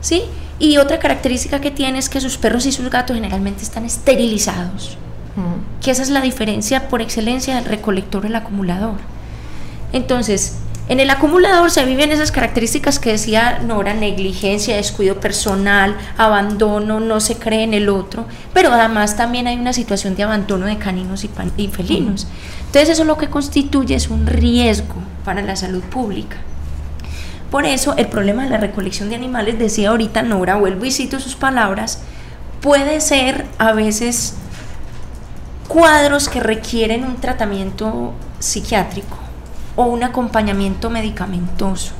¿Sí? Y otra característica que tiene es que sus perros y sus gatos generalmente están esterilizados. Que esa es la diferencia por excelencia del recolector y el acumulador. Entonces, en el acumulador se viven esas características que decía Nora, negligencia, descuido personal, abandono, no se cree en el otro, pero además también hay una situación de abandono de caninos y, felinos. Entonces eso lo que constituye es un riesgo para la salud pública. Por eso el problema de la recolección de animales, decía ahorita Nora, vuelvo y cito sus palabras, puede ser a veces cuadros que requieren un tratamiento psiquiátrico o un acompañamiento medicamentoso.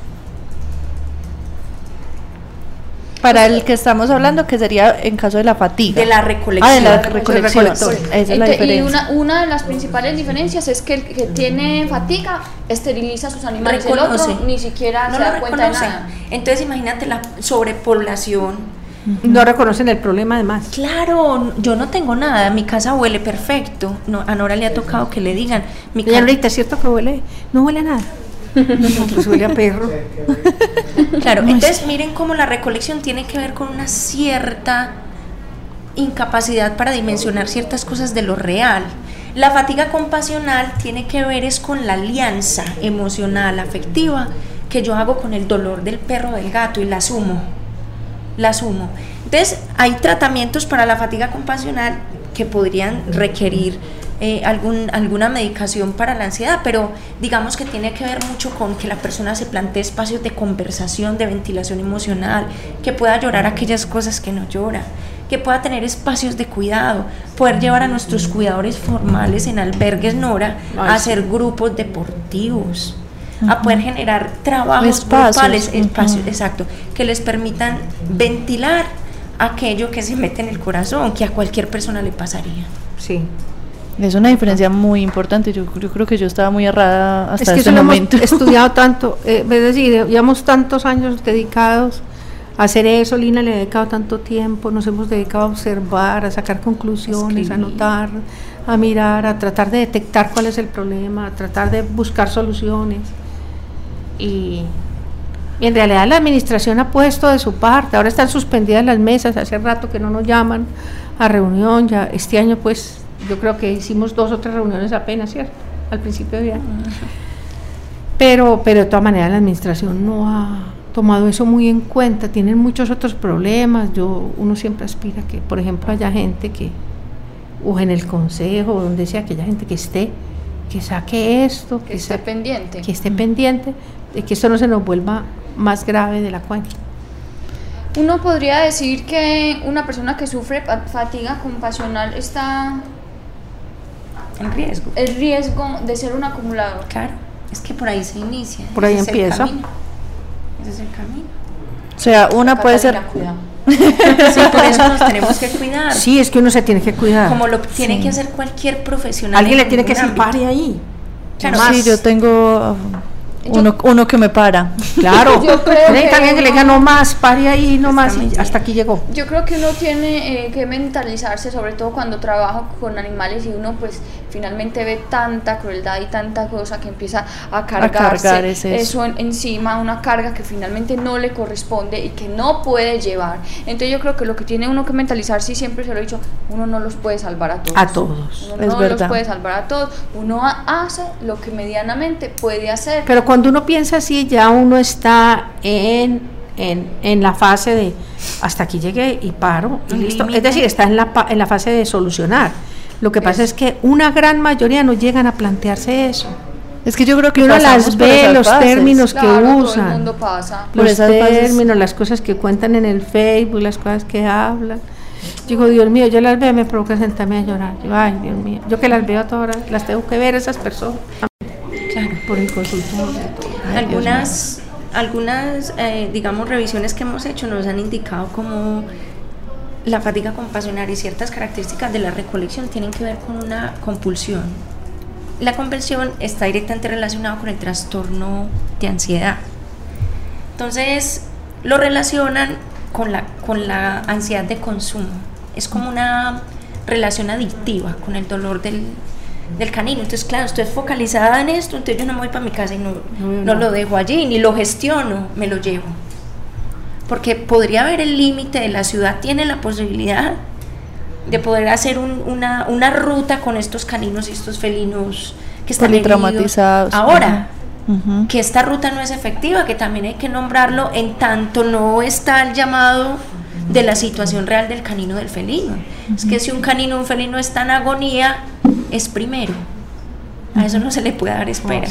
Para el que estamos hablando, que sería en caso de la fatiga. De la recolección. Ah, de la recolección. Esa es la diferencia. Y una, una, de las principales diferencias es que el que tiene fatiga esteriliza sus animales. El otro ni siquiera no se da cuenta de nada. Entonces imagínate la sobrepoblación no reconocen el problema además. Claro, yo no tengo nada, mi casa huele perfecto. No, a Nora le ha tocado que le digan, mi casa... ahorita es cierto que huele, no huele a nada. pues huele a perro. (laughs) claro, entonces miren cómo la recolección tiene que ver con una cierta incapacidad para dimensionar ciertas cosas de lo real. La fatiga compasional tiene que ver es con la alianza emocional, afectiva que yo hago con el dolor del perro del gato y la asumo la asumo. Entonces, hay tratamientos para la fatiga compasional que podrían requerir eh, algún, alguna medicación para la ansiedad, pero digamos que tiene que ver mucho con que la persona se plantee espacios de conversación, de ventilación emocional, que pueda llorar aquellas cosas que no llora, que pueda tener espacios de cuidado, poder llevar a nuestros cuidadores formales en albergues Nora a hacer grupos deportivos a poder generar trabajos espacios, espacios, exacto, que les permitan ventilar aquello que se mete en el corazón, que a cualquier persona le pasaría. Sí. Es una diferencia muy importante. Yo, creo que yo estaba muy errada hasta es que momento. Hemos estudiado (laughs) tanto, eh, es decir, llevamos tantos años dedicados a hacer eso. Lina le ha dedicado tanto tiempo. Nos hemos dedicado a observar, a sacar conclusiones, a notar, a mirar, a tratar de detectar cuál es el problema, a tratar de buscar soluciones y, en realidad la administración ha puesto de su parte, ahora están suspendidas las mesas, hace rato que no nos llaman a reunión, ya este año pues yo creo que hicimos dos o tres reuniones apenas, ¿cierto? Al principio de año. Pero, pero de todas maneras la administración no ha, tomado eso muy en cuenta, tienen muchos otros problemas, yo uno siempre aspira que, por ejemplo, haya gente que, o en el consejo, o donde sea, que haya gente que esté, que saque esto, que, esté pendiente. Que esté pendiente de que esto no se nos vuelva más grave de la cuenta. Uno podría decir que una persona que sufre fatiga compasional está en riesgo. El riesgo de ser un acumulador. Claro, es que por ahí se inicia. Por ahí empieza. Ese es el camino. O sea, una puede ser... (laughs) sí, por eso nos tenemos que cuidar. Sí, es que uno se tiene que cuidar. Como lo tiene que hacer cualquier profesional. Alguien le tiene que decir, pare ahí. Claro, sí, yo tengo uno, uno que me para. Claro. (laughs) Yo creo que también que le diga no más, pare ahí, no más, y hasta aquí llegó. Yo creo que uno tiene eh, que mentalizarse, sobre todo cuando trabaja con animales y uno pues finalmente ve tanta crueldad y tanta cosa que empieza a cargarse eso, encima, una carga que finalmente no le corresponde y que no puede llevar. Entonces yo creo que lo que tiene uno que mentalizarse, y siempre se lo he dicho, uno no los puede salvar a todos. A todos. Uno no los puede salvar a todos. Uno hace lo que medianamente puede hacer. Pero cuando uno piensa así, ya uno está en, en, en la fase de hasta aquí llegué y paro y listo. Es decir, está en la, en la fase de solucionar lo que pasa es que una gran mayoría no llegan a plantearse eso. Es que yo creo que uno las ve, los términos que usan, pasa. los términos, las cosas que cuentan en el Facebook, las cosas que hablan. Digo, Dios mío, yo las veo, me provoca sentarme a llorar. Yo, ay, Dios mío, yo que las veo todas, las tengo que ver esas personas. Por el consultorio. Algunas, algunas eh, digamos, revisiones que hemos hecho nos han indicado como la fatiga compasional y ciertas características de la recolección tienen que ver con una compulsión. La compulsión está directamente relacionada con el trastorno de ansiedad. Entonces, lo relacionan con la, con la ansiedad de consumo. Es como una relación adictiva con el dolor del, del canino. Entonces, claro, estoy focalizada en esto, entonces yo no me voy para mi casa y no, no lo dejo allí, ni lo gestiono, me lo llevo porque podría haber el límite de la ciudad, tiene la posibilidad de poder hacer una, una, ruta con estos caninos y estos felinos que están traumatizados. Ahora, que esta ruta no es efectiva, que también hay que nombrarlo en tanto no está el llamado de la situación real del canino del felino. Es que si un canino un felino está en agonía, es primero. A eso no se le puede dar espera.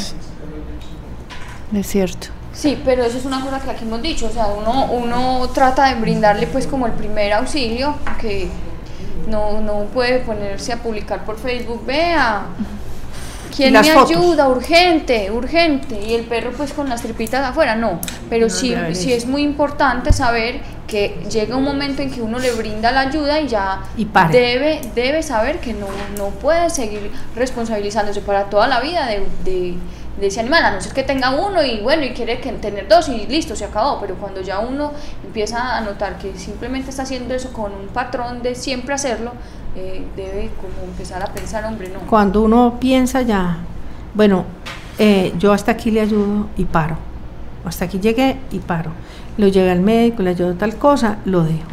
Es cierto. Sí, pero eso es una cosa que aquí hemos dicho, o sea, uno, uno trata de brindarle pues como el primer auxilio, que no, no puede ponerse a publicar por Facebook, vea, ¿quién me ayuda? Urgente, urgente, y el perro pues con las tripitas afuera, no, pero sí, sí es muy importante saber que llega un momento en que uno le brinda la ayuda y ya debe, debe saber que no, no puede seguir responsabilizándose para toda la vida de de ese animal, a no ser que tenga uno y bueno, y quiere que tener dos y listo, se acabó, pero cuando ya uno empieza a notar que simplemente está haciendo eso con un patrón de siempre hacerlo, eh, debe como empezar a pensar, hombre, no. Cuando uno piensa ya, bueno, eh, yo hasta aquí le ayudo y paro, hasta aquí llegué y paro, lo llevé al médico, le ayudo tal cosa, lo dejo,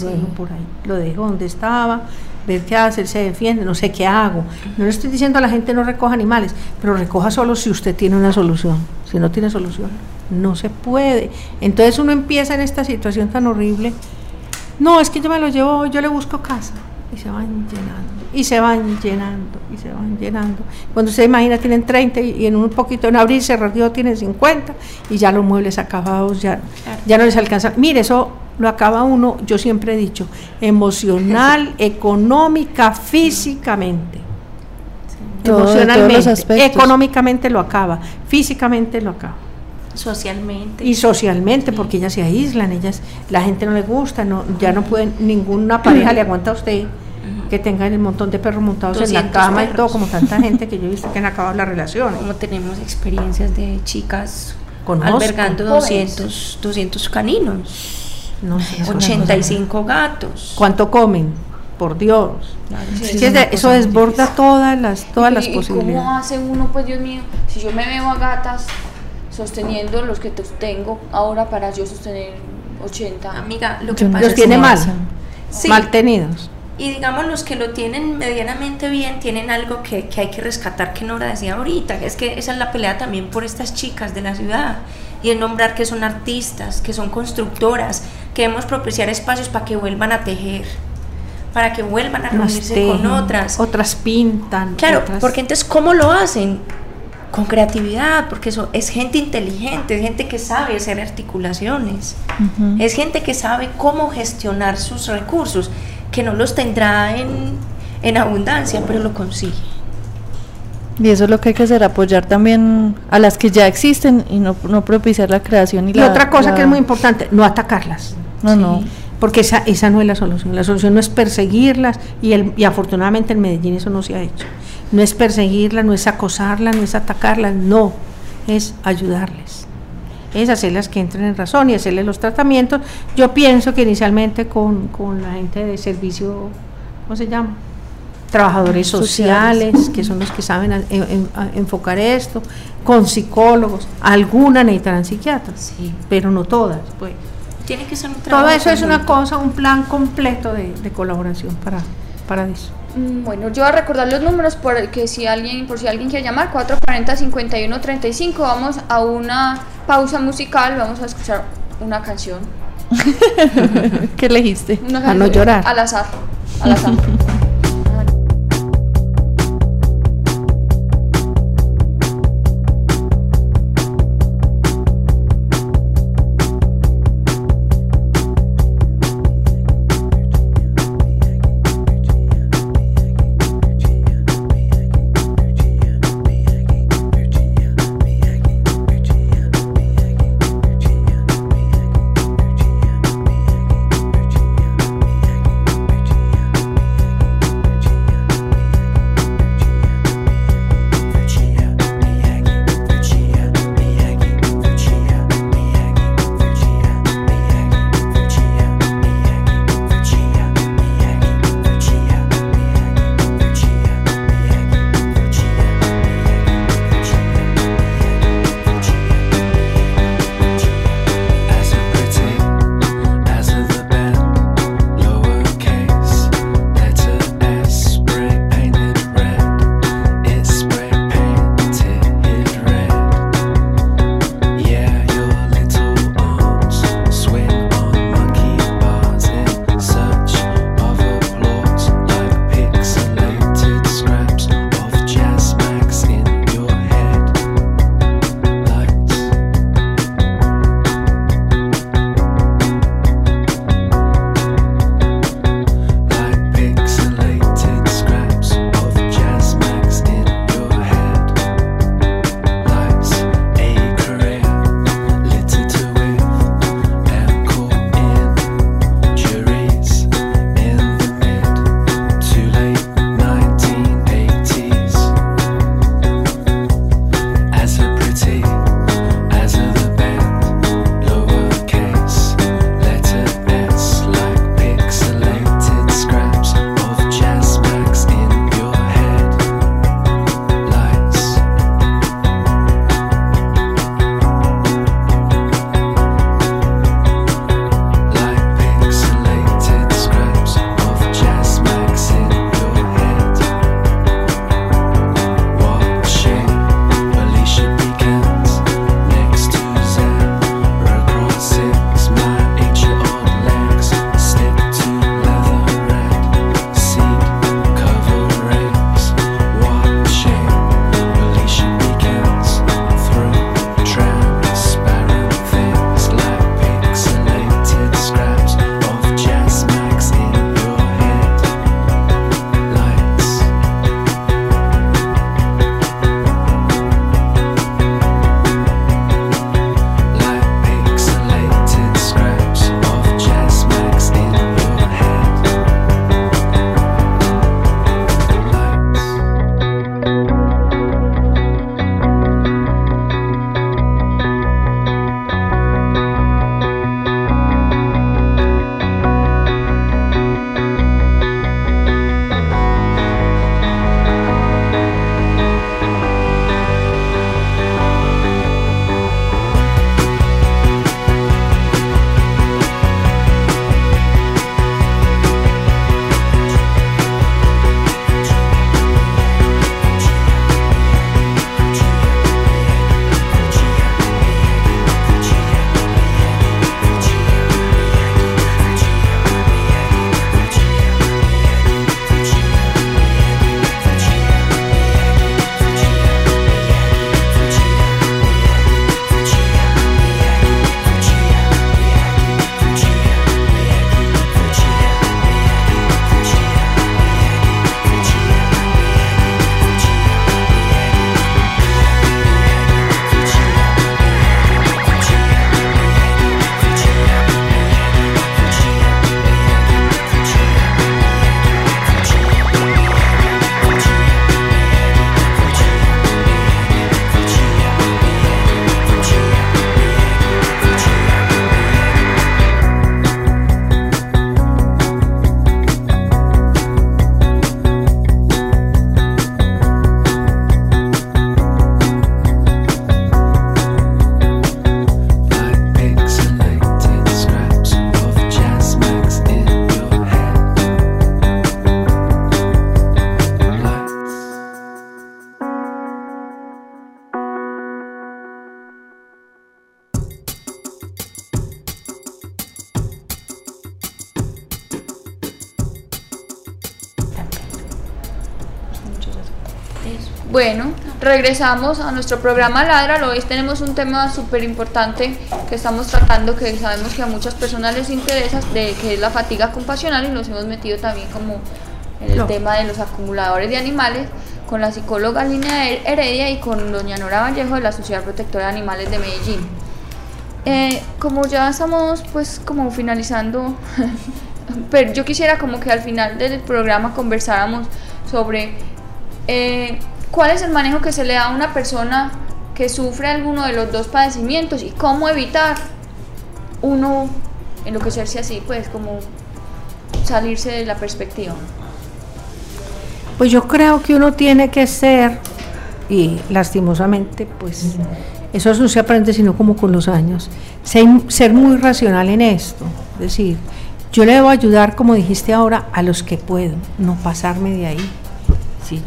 lo dejo por ahí, lo dejo donde estaba, ver qué hace, él se defiende, no sé qué hago. No le estoy diciendo a la gente no recoja animales, pero recoja solo si usted tiene una solución. Si no tiene solución, no se puede. Entonces uno empieza en esta situación tan horrible. No, es que yo me lo llevo, yo le busco casa. Y se van llenando, y se van llenando, y se van llenando. Cuando se imagina, tienen 30 y, en un poquito, en abril se radió, tienen 50 y ya los muebles acabados, ya, ya no les alcanza. Mire, eso lo acaba uno, yo siempre he dicho, emocional, (laughs) económica, físicamente. Emocionalmente, económicamente lo acaba, físicamente lo acaba. Socialmente. Y socialmente, porque ellas se aíslan, ellas, la gente no le gusta, no, ya no pueden, ninguna pareja (clears throat) le aguanta a usted que tengan el montón de perros montados en la cama y todo, como tanta (laughs) gente que yo he visto que han acabado la relación. Como tenemos experiencias de chicas albergando 200, 200 caninos. No, 85 gatos. ¿Cuánto comen? Por Dios. eso desborda todas las todas las posibilidades. ¿Cómo hace uno, pues Dios mío, si yo me veo a gatas sosteniendo los que tengo ahora para yo sostener 80? Amiga, lo que pasa los tiene mal, mal tenidos. Y digamos, los que lo tienen medianamente bien tienen algo que, que hay que rescatar, que Nora decía ahorita, es que esa es la pelea también por estas chicas de la ciudad y es nombrar que son artistas, que son constructoras, que debemos propiciar espacios para que vuelvan a tejer, para que vuelvan a reunirse con otras. Otras pintan. Claro, porque entonces, ¿cómo lo hacen? Con creatividad, porque eso es gente inteligente, es gente que sabe hacer articulaciones, es gente que sabe cómo gestionar sus recursos, que no los tendrá en, en abundancia, pero lo consigue. Y eso es lo que hay que hacer, apoyar también a las que ya existen y no, no propiciar la creación y, y otra cosa que es muy importante, no atacarlas. No, no. Porque esa, esa no es la solución. La solución no es perseguirlas y, el, y afortunadamente en Medellín eso no se ha hecho. No es perseguirlas, no es acosarlas, no es atacarlas, no, es ayudarles. Es hacerlas que entren en razón y hacerles los tratamientos. Yo pienso que inicialmente con, con la gente de servicio, ¿cómo se llama? trabajadores sociales, que son los que saben enfocar esto, con psicólogos, algunas necesitarán psiquiatras, sí. pero no todas, pues. Tiene que ser un Todo eso es una cosa, un plan completo de, colaboración para, para eso. Mm, bueno, yo voy a recordar los números por que si alguien, por si alguien quiere llamar, 440 51 35, vamos a una pausa musical, vamos a escuchar una canción. (laughs) ¿Qué elegiste? a no llorar. Al azar. Al azar. (laughs) regresamos a nuestro programa Ladra. Hoy tenemos un tema súper importante que estamos tratando, que sabemos que a muchas personas les interesa, de que es la fatiga compasional y nos hemos metido también como en el tema de los acumuladores de animales con la psicóloga Lina Heredia y con doña Nora Vallejo de la Sociedad Protectora de Animales de Medellín. Eh, como ya estamos pues como finalizando, (laughs) pero yo quisiera como que al final del programa conversáramos sobre eh, cuál es el manejo que se le da a una persona que sufre alguno de los dos padecimientos y cómo evitar uno enloquecerse así, pues como salirse de la perspectiva. Pues yo creo que uno tiene que ser, y lastimosamente, pues eso no se aprende sino como con los años, ser, ser muy racional en esto. Es decir, yo le debo ayudar, como dijiste ahora, a los que puedo, no pasarme de ahí. Sí,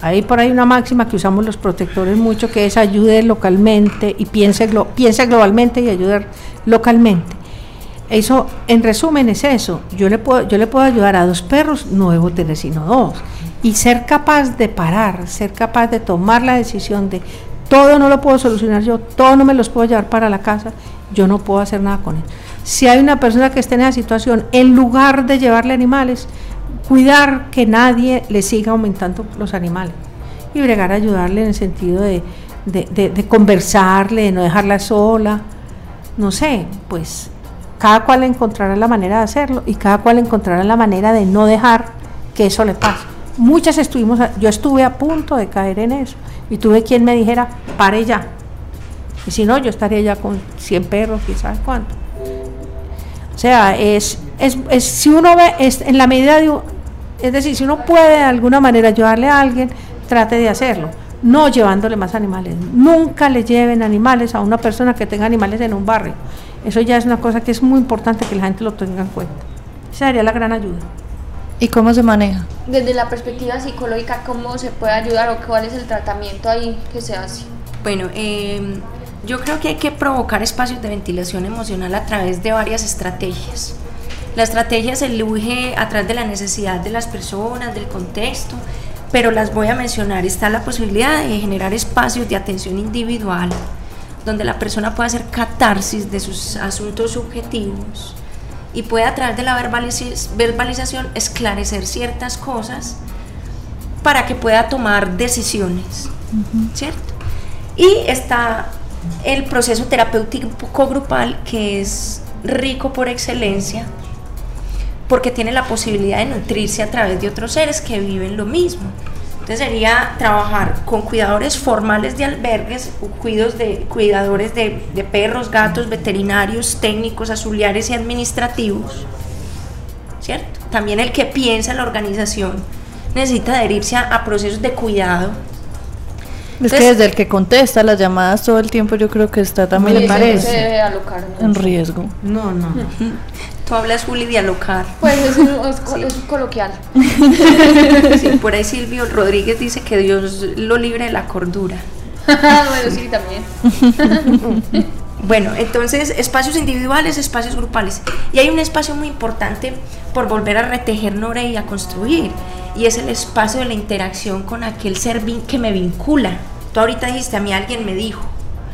hay por ahí una máxima que usamos los protectores mucho, que es ayude localmente y piense, piense globalmente y ayudar localmente. Eso, en resumen, es eso. Yo le puedo, yo le puedo ayudar a dos perros, no debo tener sino dos. Y ser capaz de parar, ser capaz de tomar la decisión de todo no lo puedo solucionar yo, todo no me los puedo llevar para la casa, yo no puedo hacer nada con él. Si hay una persona que esté en esa situación, en lugar de llevarle animales, cuidar que nadie le siga aumentando los animales y bregar a ayudarle en el sentido de, de, conversarle, de no dejarla sola, no sé, pues cada cual encontrará la manera de hacerlo y cada cual encontrará la manera de no dejar que eso le pase. Muchas estuvimos, yo estuve a punto de caer en eso y tuve quien me dijera, pare ya. Y si no, yo estaría ya con 100 perros, quizás cuánto. O sea, es, es, es si uno ve, es, en la medida de, es decir, si uno puede de alguna manera ayudarle a alguien, trate de hacerlo, no llevándole más animales. Nunca le lleven animales a una persona que tenga animales en un barrio. Eso ya es una cosa que es muy importante que la gente lo tenga en cuenta. Esa sería la gran ayuda. ¿Y cómo se maneja? Desde la perspectiva psicológica, ¿cómo se puede ayudar o cuál es el tratamiento ahí que se hace? Bueno, eh, yo creo que hay que provocar espacios de ventilación emocional a través de varias estrategias. La estrategia se elige a través de la necesidad de las personas, del contexto, pero las voy a mencionar. Está la posibilidad de generar espacios de atención individual, donde la persona pueda hacer catarsis de sus asuntos subjetivos y puede a través de la verbalización esclarecer ciertas cosas para que pueda tomar decisiones, ¿cierto? Y está el proceso terapéutico grupal que es rico por excelencia, porque tiene la posibilidad de nutrirse a través de otros seres que viven lo mismo. Entonces sería trabajar con cuidadores formales de albergues, cuidos de, cuidadores de, de perros, gatos, veterinarios, técnicos, azuliares y administrativos. ¿Cierto? También el que piensa en la organización necesita adherirse a, procesos de cuidado. Es que desde el que contesta las llamadas todo el tiempo yo creo que está también parece en riesgo. No, no. Tú hablas Juli de alocar. Pues es, (laughs) es, coloquial. Sí, por ahí Silvio Rodríguez dice que Dios lo libre de la cordura. (laughs) bueno, sí, también. (laughs) Bueno, entonces espacios individuales, espacios grupales. Y hay un espacio muy importante por volver a retejer Nora y a construir. Y es el espacio de la interacción con aquel ser que me vincula. Tú ahorita dijiste, a mí alguien me dijo.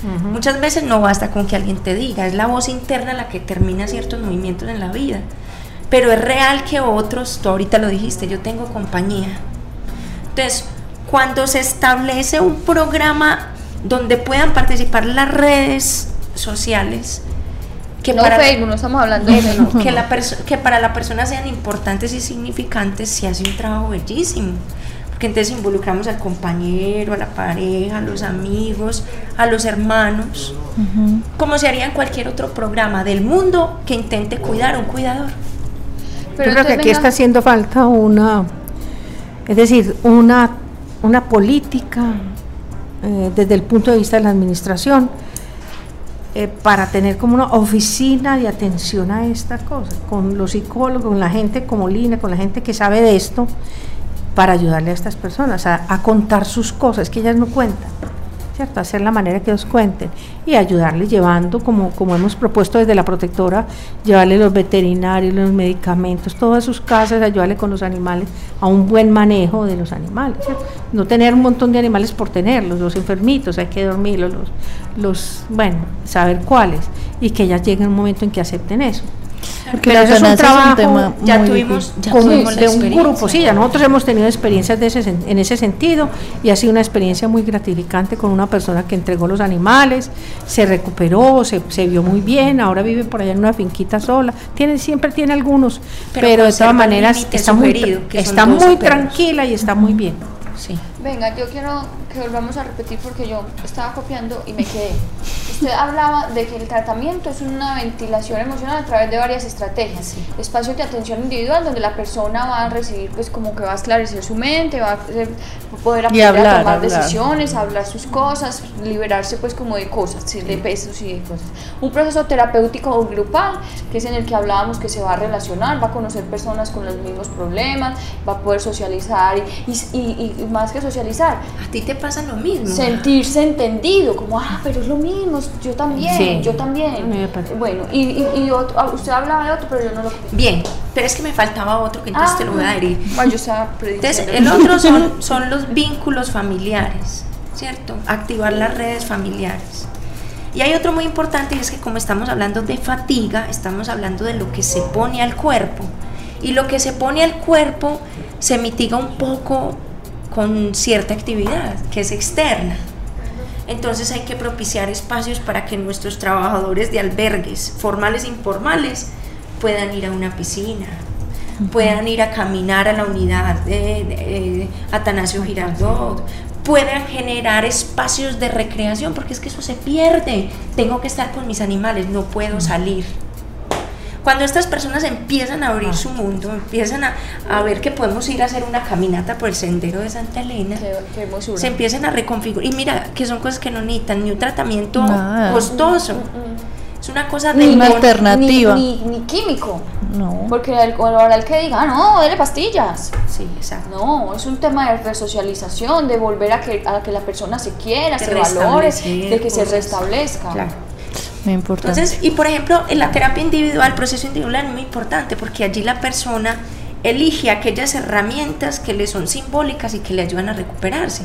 Muchas veces no basta con que alguien te diga, es la voz interna la que termina ciertos movimientos en la vida. Pero es real que otros, tú ahorita lo dijiste, yo tengo compañía. Entonces, cuando se establece un programa donde puedan participar las redes sociales, que no para Facebook, no estamos hablando de eso, (laughs) que, la que para la persona sean importantes y significantes, se hace un trabajo bellísimo porque entonces involucramos al compañero, a la pareja, a los amigos, a los hermanos, como se haría en cualquier otro programa del mundo que intente cuidar a un cuidador. Pero Yo creo que aquí está haciendo falta una, es decir, una, una política eh, desde el punto de vista de la administración eh, para tener como una oficina de atención a esta cosa, con los psicólogos, con la gente como Lina, con la gente que sabe de esto para ayudarle a estas personas a, contar sus cosas, que ellas no cuentan. ¿cierto? Hacer la manera que ellos cuenten y ayudarles llevando, como, hemos propuesto desde la protectora, llevarle los veterinarios, los medicamentos, todas sus casas, ayudarle con los animales a un buen manejo de los animales, ¿cierto? No tener un montón de animales por tenerlos, los enfermitos, hay que dormirlos, los, los bueno, saber cuáles y que ellas lleguen un momento en que acepten eso. Porque Pero eso es un eutanasia es un trabajo tema ya muy tuvimos, ya con- tuvimos la de un grupo, sí, ya nosotros hemos tenido experiencias de ese, en ese sentido y ha sido una experiencia muy gratificante con una persona que entregó los animales, se recuperó, se, se vio muy bien, ahora vive por allá en una finquita sola, tiene, siempre tiene algunos, Pero pero, de todas maneras está muy, está 12 muy perros. tranquila y está muy bien. Sí. Venga, yo quiero que volvamos a repetir porque yo estaba copiando y me quedé. Usted hablaba de que el tratamiento es una ventilación emocional a través de varias estrategias. Espacios de atención individual donde la persona va a recibir, pues como que va a esclarecer su mente, va a poder aprender hablar, a tomar hablar. decisiones, a hablar sus cosas, liberarse pues como de cosas, sí, de pesos y de cosas. Un proceso terapéutico o grupal, que es en el que hablábamos que se va a relacionar, va a conocer personas con los mismos problemas, va a poder socializar y, y- y- y más que socializar, A ti te pasa lo mismo. sentirse entendido, como, ah, pero es lo mismo, yo también, Sí. yo también. me. Bueno, y, y, y otro- ah, usted hablaba de otro, pero yo no lo Bien, pero es que me faltaba otro que entonces te lo voy a adherir. Ah, yo estaba. Entonces, el otro son, son los vínculos familiares, ¿cierto? Activar las redes familiares. Y hay otro muy importante y es que como estamos hablando de fatiga, estamos hablando de lo que se pone al cuerpo. Y lo que se pone al cuerpo se mitiga un poco con cierta actividad que es externa. Entonces hay que propiciar espacios para que nuestros trabajadores de albergues, formales e informales, puedan ir a una piscina, puedan ir a caminar a la unidad de, de, eh, Atanasio Girardot, puedan generar espacios de recreación, porque es que eso se pierde. Tengo que estar con mis animales, no puedo salir. Cuando estas personas empiezan a abrir su mundo, empiezan a, a ver que podemos ir a hacer una caminata por el sendero de Santa Elena, Qué, qué hermosura. se empiezan a reconfigurar. Y mira, que son cosas que no necesitan ni un tratamiento Nada. costoso. Es una cosa de Una mon- alternativa. Ni, ni, ni químico. No. Porque el, ahora el que diga, "Ah, no, dele pastillas. Sí, exacto. No, es un tema de resocialización, de volver a que, a que la persona se quiera, De se valore, de que se restablezca. Claro. Muy importante. Entonces, y por ejemplo, en la terapia individual, el proceso individual es muy importante porque allí la persona elige aquellas herramientas que le son simbólicas y que le ayudan a recuperarse.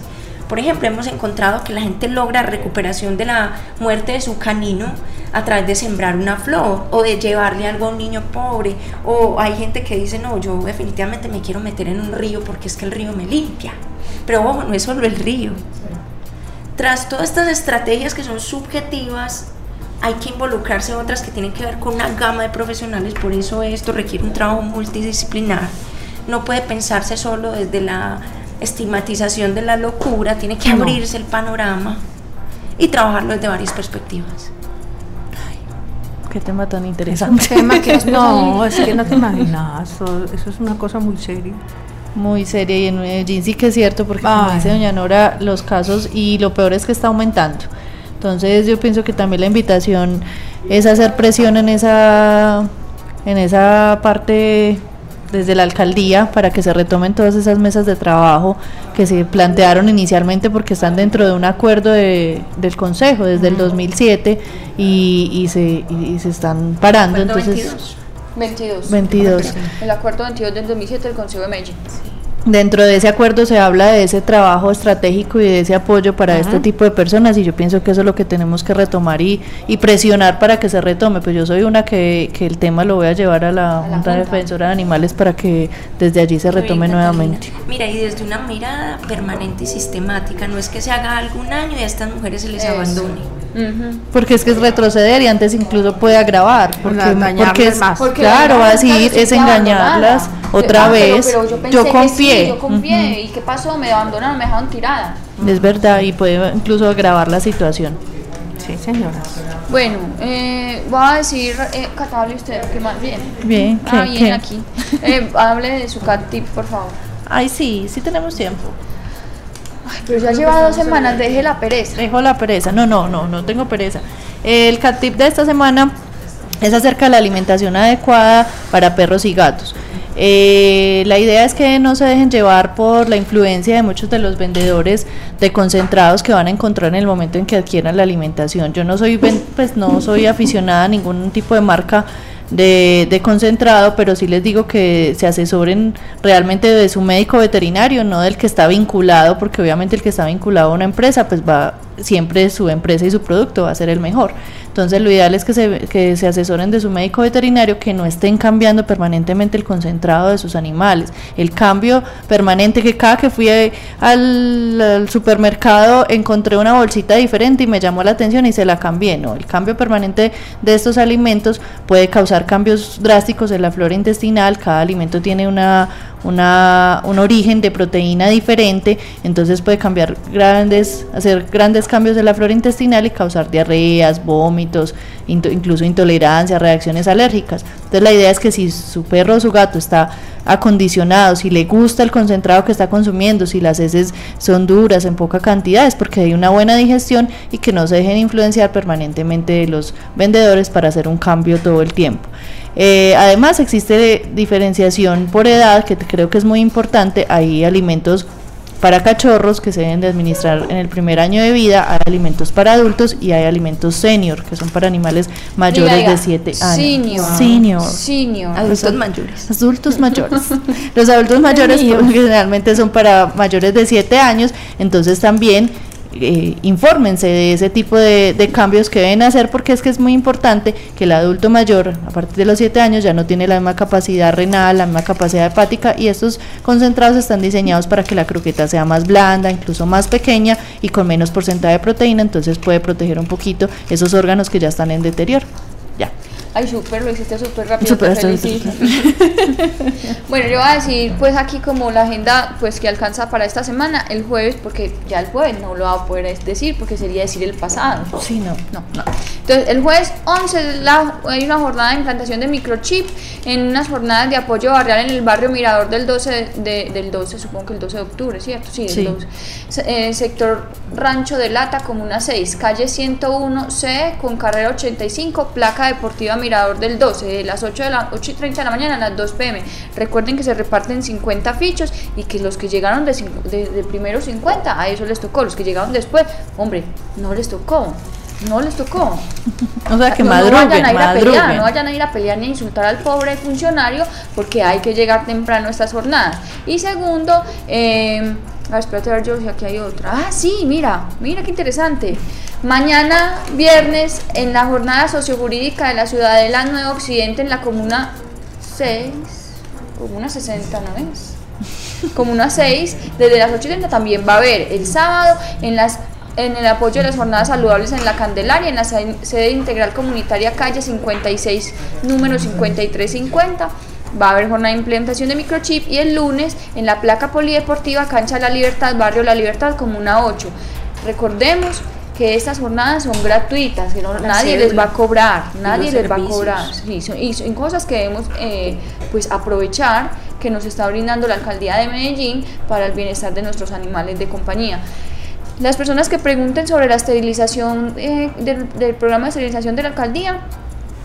Por ejemplo, hemos encontrado que la gente logra recuperación de la muerte de su canino a través de sembrar una flor o de llevarle algo a un niño pobre. O hay gente que dice, no, yo definitivamente me quiero meter en un río porque es que el río me limpia. Pero ojo, no es solo el río. Tras todas estas estrategias que son subjetivas, hay que involucrarse otras que tienen que ver con una gama de profesionales, por eso esto requiere un trabajo multidisciplinar. No puede pensarse solo desde la estigmatización de la locura, tiene que No. abrirse el panorama y trabajarlo desde varias perspectivas. Qué tema tan Un interesante. tema que es, (laughs) no, es que no te imaginas, eso, eso es una cosa muy seria. Muy seria y en Medellín sí que es cierto porque como Ay. dice doña Nora, los casos y lo peor es que está aumentando. Entonces yo pienso que también la invitación es hacer presión en esa en esa parte desde la alcaldía para que se retomen todas esas mesas de trabajo que se plantearon inicialmente porque están dentro de un acuerdo de- del Consejo desde el 2007 y, y se, y, y se están parando. Entonces, 22. 22. 22. El acuerdo 22 del 2007 del Consejo de Medellín. Dentro de ese acuerdo se habla de ese trabajo estratégico y de ese apoyo para este tipo de personas y yo pienso que eso es lo que tenemos que retomar y, y presionar para que se retome. Pues yo soy una que, que el tema lo voy a llevar a la, A la Junta Junta. Defensora de Animales para que desde allí se retome bien, nuevamente. Catalina. Mira, y desde una mirada permanente y sistemática, no es que se haga algún año y a estas mujeres se les Eso. abandone. Porque es que es retroceder y antes incluso puede agravar. Porque, porque es, más. Porque claro, la va a decir, es engañarlas abandonada. otra Ah, pero- vez. Pero, yo pensé yo que confié. sí, yo confié. ¿Y qué pasó? Me abandonaron, me dejaron tirada. Es verdad y puede incluso agravar la situación. Sí, señora. Bueno, eh, voy a decir, eh, Cata, hable usted, que más bien. Bien, Ah, ¿qué- bien, qué? aquí. Eh, hable de su cat tip, por favor. Ay, sí, sí tenemos tiempo. Ay, pero ya lleva dos semanas, deje la pereza. Dejo la pereza. No, no, no, no tengo pereza. El cat tip de esta semana es acerca de la alimentación adecuada para perros y gatos. Eh, la idea es que no se dejen llevar por la influencia de muchos de los vendedores de concentrados que van a encontrar en el momento en que adquieran la alimentación. Yo no soy, pues no soy aficionada a ningún tipo de marca de, de, concentrado, pero sí les digo que se asesoren realmente de su médico veterinario, no del que está vinculado, porque obviamente el que está vinculado a una empresa, pues va siempre su empresa y su producto va a ser el mejor. Entonces lo ideal es que se, que se asesoren de su médico veterinario, que no estén cambiando permanentemente el concentrado de sus animales. El cambio permanente, que cada que fui al, al, supermercado encontré una bolsita diferente y me llamó la atención y se la cambié. No, el cambio permanente de estos alimentos puede causar cambios drásticos en la flora intestinal. Cada alimento tiene una, una, un origen de proteína diferente, entonces puede cambiar grandes, hacer grandes cambios en la flora intestinal y causar diarreas, vómitos, incluso intolerancia, reacciones alérgicas. Entonces la idea es que si su perro o su gato está acondicionado, si le gusta el concentrado que está consumiendo, si las heces son duras en poca cantidad, es porque hay una buena digestión y que no se dejen influenciar permanentemente de los vendedores para hacer un cambio todo el tiempo. Eh, además existe diferenciación por edad, que creo que es muy importante. Hay alimentos para cachorros que se deben de administrar en el primer año de vida, hay alimentos para adultos y hay alimentos senior, que son para animales mayores Diga, de 7 años. Senior. Senior. Senior. Adultos mayores. Adultos (laughs) mayores. Los adultos mayores (laughs) generalmente son para mayores de 7 años, entonces también eh, infórmense de ese tipo de, cambios que deben hacer porque es que es muy importante que el adulto mayor a partir de los 7 años ya no tiene la misma capacidad renal, la misma capacidad hepática y estos concentrados están diseñados para que la croqueta sea más blanda, incluso más pequeña y con menos porcentaje de proteína, entonces puede proteger un poquito esos órganos que ya están en deterioro. Ya. Ay, súper, lo hiciste súper rápido. Súper, te felicito. (laughs) bueno, yo voy a decir, pues aquí como la agenda, pues que alcanza para esta semana, el jueves, porque ya el jueves no lo va a poder decir, porque sería decir el pasado. Sí, no. No, no. Entonces, el jueves 11 la- hay una jornada de implantación de microchip en unas jornadas de apoyo barrial en el barrio Mirador del 12, de- del 12, supongo que el 12 de octubre, ¿cierto? Sí, el Sí. 12. Se- eh, sector Rancho de Lata, Comuna 6, calle 101 C, con carrera 85, placa deportiva Mirador del 12, de las 8, de la, 8 y 30 de la mañana a las 2 pm. Recuerden que se reparten 50 fichos y que los que llegaron de, de primero 50, a eso les tocó. Los que llegaron después, hombre, no les tocó. No les tocó. O sea, que No- no madruguen, vayan a ir a pelear, no vayan a ir a pelear ni a insultar al pobre funcionario porque hay que llegar temprano a estas jornadas. Y segundo, eh, a ver, espérate a ver yo si aquí hay otra. Ah, sí, mira, mira qué interesante. Mañana, viernes, en la jornada sociojurídica de la Ciudadela Nuevo Occidente, en la comuna 6, comuna 60, ¿no es? Comuna 6, desde las 8 y 30 también va a haber el sábado en las en el apoyo de las jornadas saludables en la Candelaria, en la se- sede integral comunitaria calle 56, número 5350. Va a haber jornada de implementación de microchip y el lunes en la placa polideportiva Cancha La Libertad, Barrio La Libertad, Comuna 8. Recordemos que estas jornadas son gratuitas, que no- nadie les va a cobrar, nadie les va a cobrar. Sí, son- y son cosas que debemos eh, pues aprovechar que nos está brindando la alcaldía de Medellín para el bienestar de nuestros animales de compañía. Las personas que pregunten sobre la esterilización eh, del, del programa de esterilización de la alcaldía,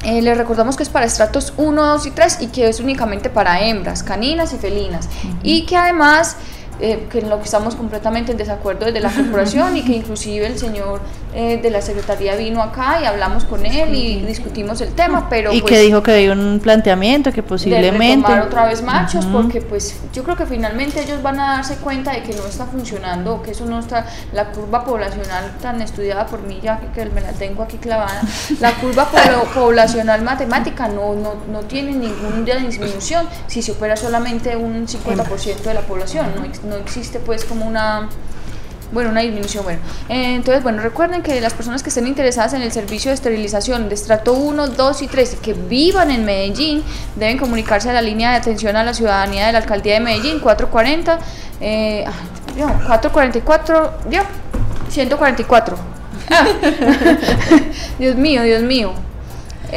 eh, les recordamos que es para estratos 1, 2 y 3 y que es únicamente para hembras, caninas y felinas. Y que además, eh, que en lo que estamos completamente en desacuerdo desde la corporación y que inclusive el señor eh, de la secretaría vino acá y hablamos con él y discutimos. el tema, pero y pues, que dijo que hay un planteamiento que de posiblemente retomar otra vez machos porque pues yo creo que finalmente ellos van a darse cuenta de que no está funcionando que eso no está la curva poblacional tan estudiada por mí ya que me la tengo aquí clavada la curva (laughs) poblacional matemática no, no, no tiene ninguna disminución si se opera solamente un 50% de la población no, no existe pues como una bueno, una disminución, bueno. Entonces, bueno, recuerden que las personas que estén interesadas en el servicio de esterilización de estrato 1, 2 y 3 y que vivan en Medellín deben comunicarse a la línea de atención a la ciudadanía de la alcaldía de Medellín, 440, eh, ay, yo, 444, yo, 144. Ah. (laughs) Dios mío, Dios mío.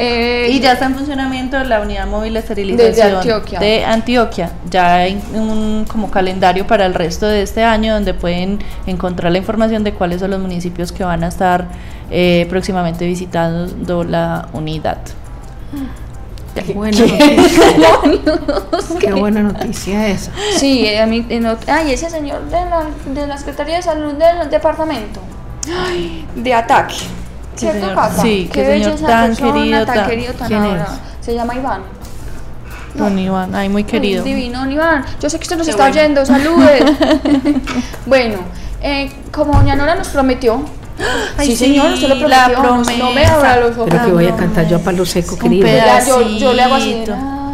Eh, Y ya está en funcionamiento la unidad móvil de esterilización Antioquia. de Antioquia. Ya hay un como calendario para el resto de este año donde pueden encontrar la información de cuáles son los municipios que van a estar eh, próximamente visitando la unidad. Qué buena noticia. Qué buena noticia esa. Sí, a mí, ay, ese señor de la, de la Secretaría de Salud del departamento. Ay, de ataque. ¿Cierto, señor. Cata? Sí, qué qué señor belleza tan persona, querido, tan tan- querido, tan ¿Quién es? adorado. Se llama Iván. Don Iván, ay, muy querido. Ay, divino, don Iván. Yo sé que usted nos Qué está bueno. oyendo. Saludes. (laughs) (laughs) bueno, eh, como doña Nora nos prometió. Ay, sí, señor, usted lo sí, la prometió. no- No me promesa. abra los ojos. Pero que voy a cantar yo a palo seco, Un querido. Ya, yo, yo le hago así.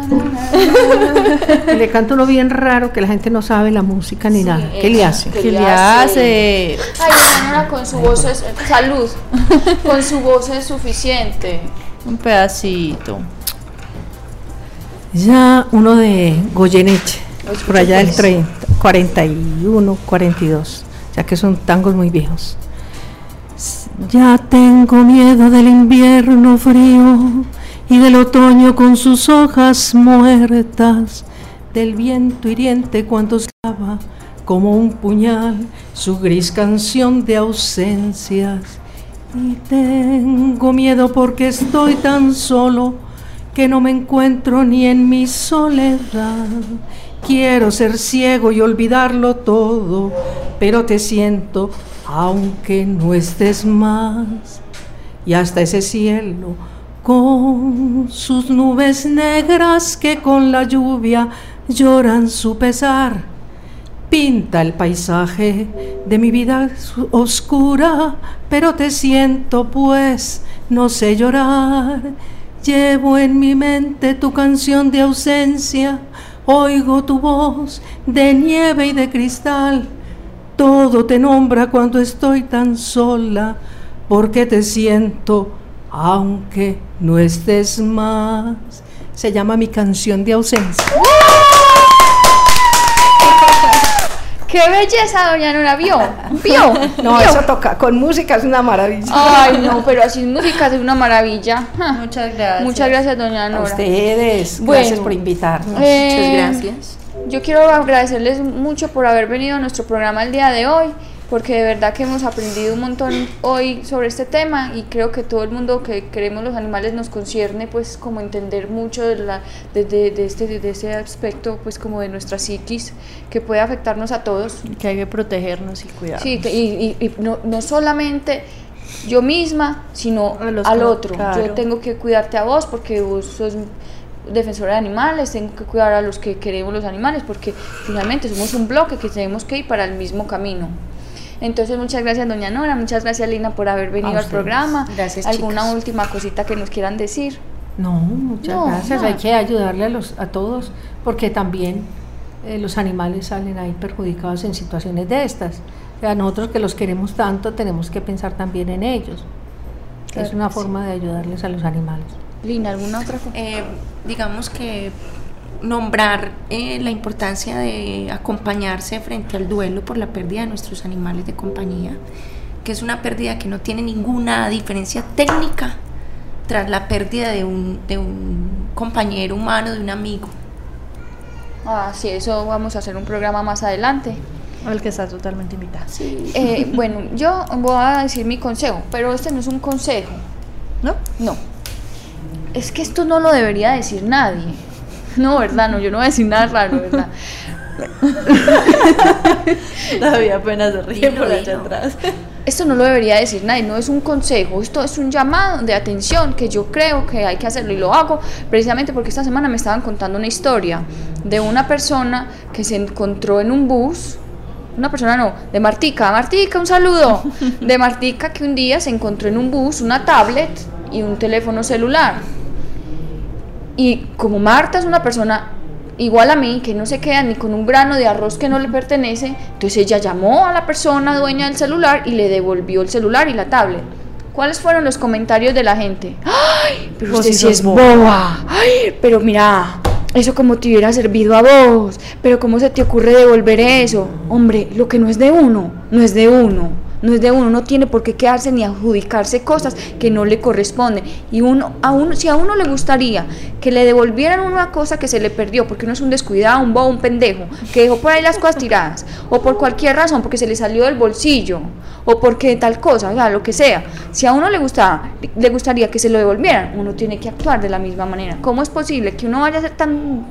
(laughs) le canto uno bien raro que la gente no sabe la música ni nada. ¿Qué le hace? ¿Qué ¿Qué le hace? Ay, Nora con su voz es. Salud. (laughs) Con su voz es suficiente. Un pedacito. Ya uno de Goyeneche, por allá del pues. 30, 41, 42, ya que son tangos muy viejos. Ya tengo miedo del invierno frío y del otoño con sus hojas muertas, del viento hiriente cuando clava como un puñal su gris canción de ausencias. Y tengo miedo porque estoy tan solo que no me encuentro ni en mi soledad. Quiero ser ciego y olvidarlo todo, pero te siento aunque no estés más. Y hasta ese cielo con sus nubes negras que con la lluvia lloran su pesar pinta el paisaje de mi vida oscura, pero te siento pues, no sé llorar. Llevo en mi mente tu canción de ausencia, oigo tu voz de nieve y de cristal. Todo te nombra cuando estoy tan sola, porque te siento aunque no estés más. Se llama mi canción de ausencia. (laughs) ¡Qué belleza, doña Nora! ¿Vio? ¿Vio? No, ¿Vio? eso toca con música, es una maravilla. Ay, no, pero así música, es una maravilla. Ja. Muchas gracias. Muchas gracias, doña A Nora. ustedes, Bueno. gracias por invitarnos. Eh, Muchas gracias. Yo quiero agradecerles mucho por haber venido a nuestro programa el día de hoy, porque de verdad que hemos aprendido un montón hoy sobre este tema y creo que todo el mundo que queremos los animales nos concierne pues como entender mucho de, la, de, de- de este, de ese aspecto pues como de nuestra psiquis que puede afectarnos a todos. Que hay que protegernos y cuidarnos. Sí, que- y, y- y no, no solamente yo misma, sino los al otro. claro. Yo tengo que cuidarte a vos porque vos sos defensora de animales, tengo que cuidar a los que queremos los animales porque finalmente somos un bloque que tenemos que ir para el mismo camino. Entonces, muchas gracias, doña Nora, muchas gracias, Lina, por haber venido al programa. Gracias, ¿Alguna chicas. última cosita que nos quieran decir? No, muchas No, gracias. no. Hay que ayudarle a, los, a todos porque también eh, los animales salen ahí perjudicados en situaciones de estas. O sea, nosotros que los queremos tanto tenemos que pensar también en ellos. Claro es una sí. forma de ayudarles a los animales. Lina, ¿alguna otra cosa? Eh, digamos que nombrar eh, la importancia de acompañarse frente al duelo por la pérdida de nuestros animales de compañía, que es una pérdida que no tiene ninguna diferencia técnica tras la pérdida de un, de un compañero humano, de un amigo. Ah, sí, eso vamos a hacer un programa más adelante. Al que está totalmente invitado. Eh, (laughs) bueno, yo voy a decir mi consejo, pero este no es un consejo. ¿No? No. Es que esto no lo debería decir nadie. (laughs) No, ¿verdad? No, yo no voy a decir nada raro, ¿verdad? (laughs) Todavía apenas se ríe por allá atrás. Esto no lo debería decir nadie, no es un consejo, esto es un llamado de atención que yo creo que hay que hacerlo y lo hago precisamente porque esta semana me estaban contando una historia de una persona que se encontró en un bus, una persona no, de Martica, Martica, un saludo, (laughs) de Martica que un día se encontró en un bus una tablet y un teléfono celular. Y como Marta es una persona igual a mí, que no se queda ni con un grano de arroz que no le pertenece, entonces ella llamó a la persona dueña del celular y le devolvió el celular y la tablet. ¿Cuáles fueron los comentarios de la gente? ¡Ay! Pero usted sí es boba. boba. ¡Ay! Pero mira, eso como te hubiera servido a vos. Pero ¿cómo se te ocurre devolver eso? Hombre, lo que no es de uno, no es de uno. No es de uno, no tiene por qué quedarse ni adjudicarse cosas que no le corresponden. Y uno, a uno, si a uno le gustaría que le devolvieran una cosa que se le perdió, porque uno es un descuidado, un bobo, un pendejo, que dejó por ahí las cosas tiradas, o por cualquier razón, porque se le salió del bolsillo, o porque tal cosa, o sea, lo que sea. Si a uno le gusta, le gustaría que se lo devolvieran, uno tiene que actuar de la misma manera. ¿Cómo es posible que uno vaya a ser tan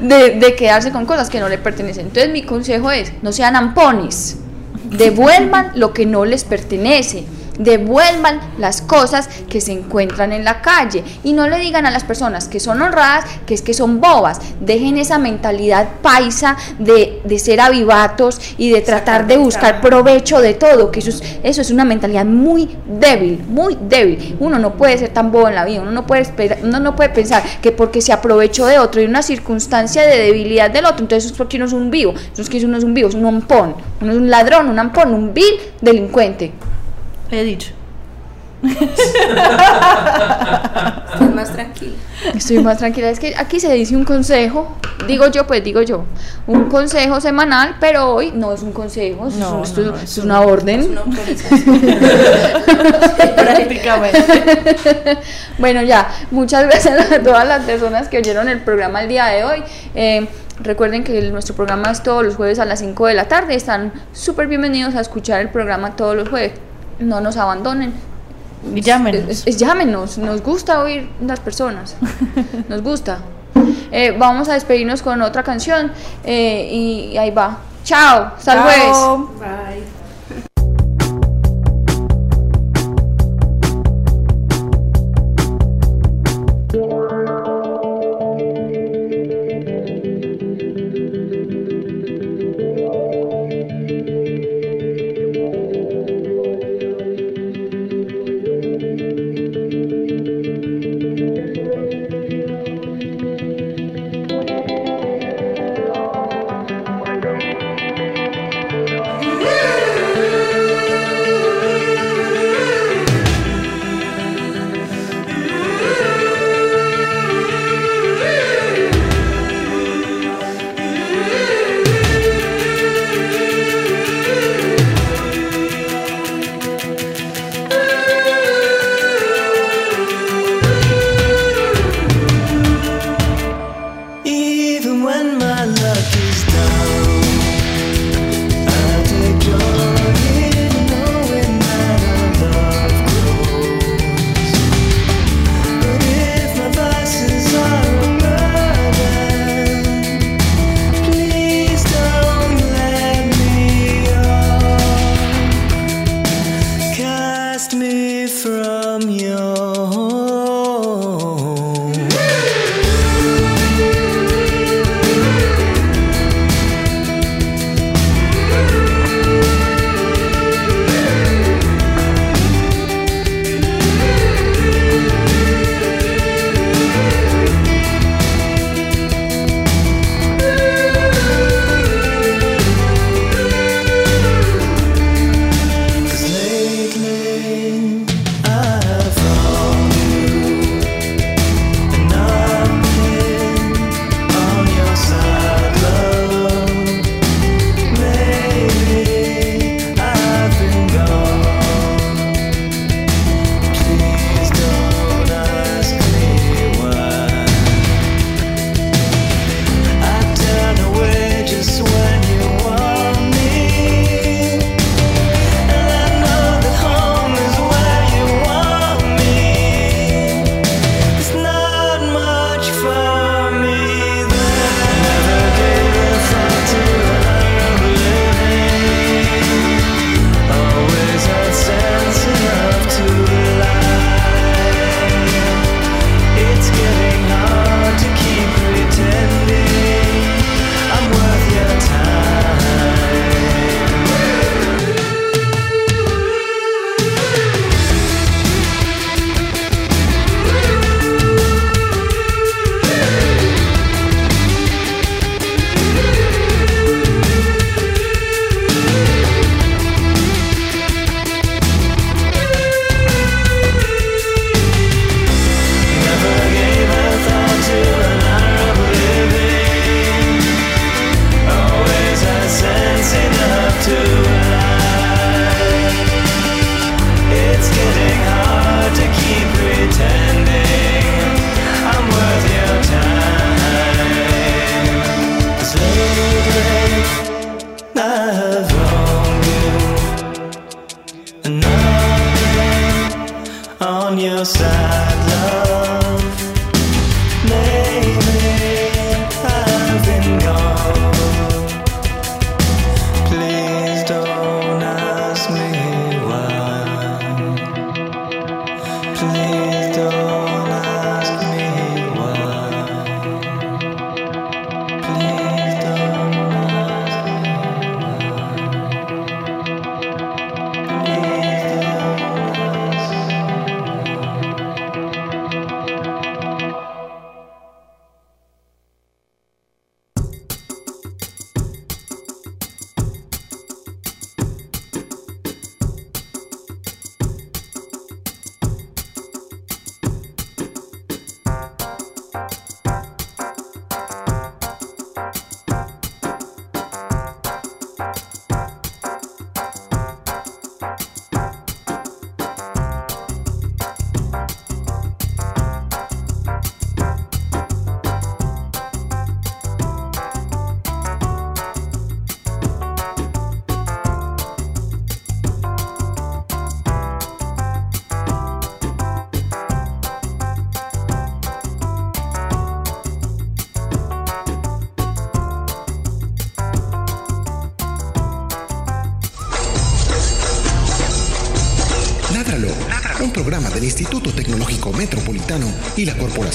de, de quedarse con cosas que no le pertenecen. Entonces mi consejo es, no sean ampones, devuelvan lo que no les pertenece devuelvan las cosas que se encuentran en la calle y no le digan a las personas que son honradas que es que son bobas, dejen esa mentalidad paisa de, de ser avivatos y de tratar de buscar provecho de todo, que eso es, eso es una mentalidad muy débil, muy débil. Uno no puede ser tan bobo en la vida, uno no puede, esperar, uno no puede pensar que porque se aprovechó de otro y una circunstancia de debilidad del otro, entonces es porque uno es un vivo, eso es que uno es un vivo, es un ampón, uno es un ladrón, un ampón, un vil delincuente. He dicho. Estoy más tranquila. Estoy más tranquila. Es que aquí se dice un consejo, digo yo, pues digo yo, un consejo semanal, pero hoy no es un consejo, es, No, un- esto no, no, es es una orden. Es una. (laughs) Prácticamente. Bueno, ya, muchas gracias a todas las personas que oyeron el programa el día de hoy. Eh, recuerden que el- nuestro programa es todos los jueves a las 5 de la tarde. Están súper bienvenidos a escuchar el programa todos los jueves. No nos abandonen. Y llámenos. Es- es- llámenos, nos gusta oír las personas. (laughs) Nos gusta. Eh, vamos a despedirnos con otra canción eh, y ahí va. Chao, hasta el jueves. Chao. Bye.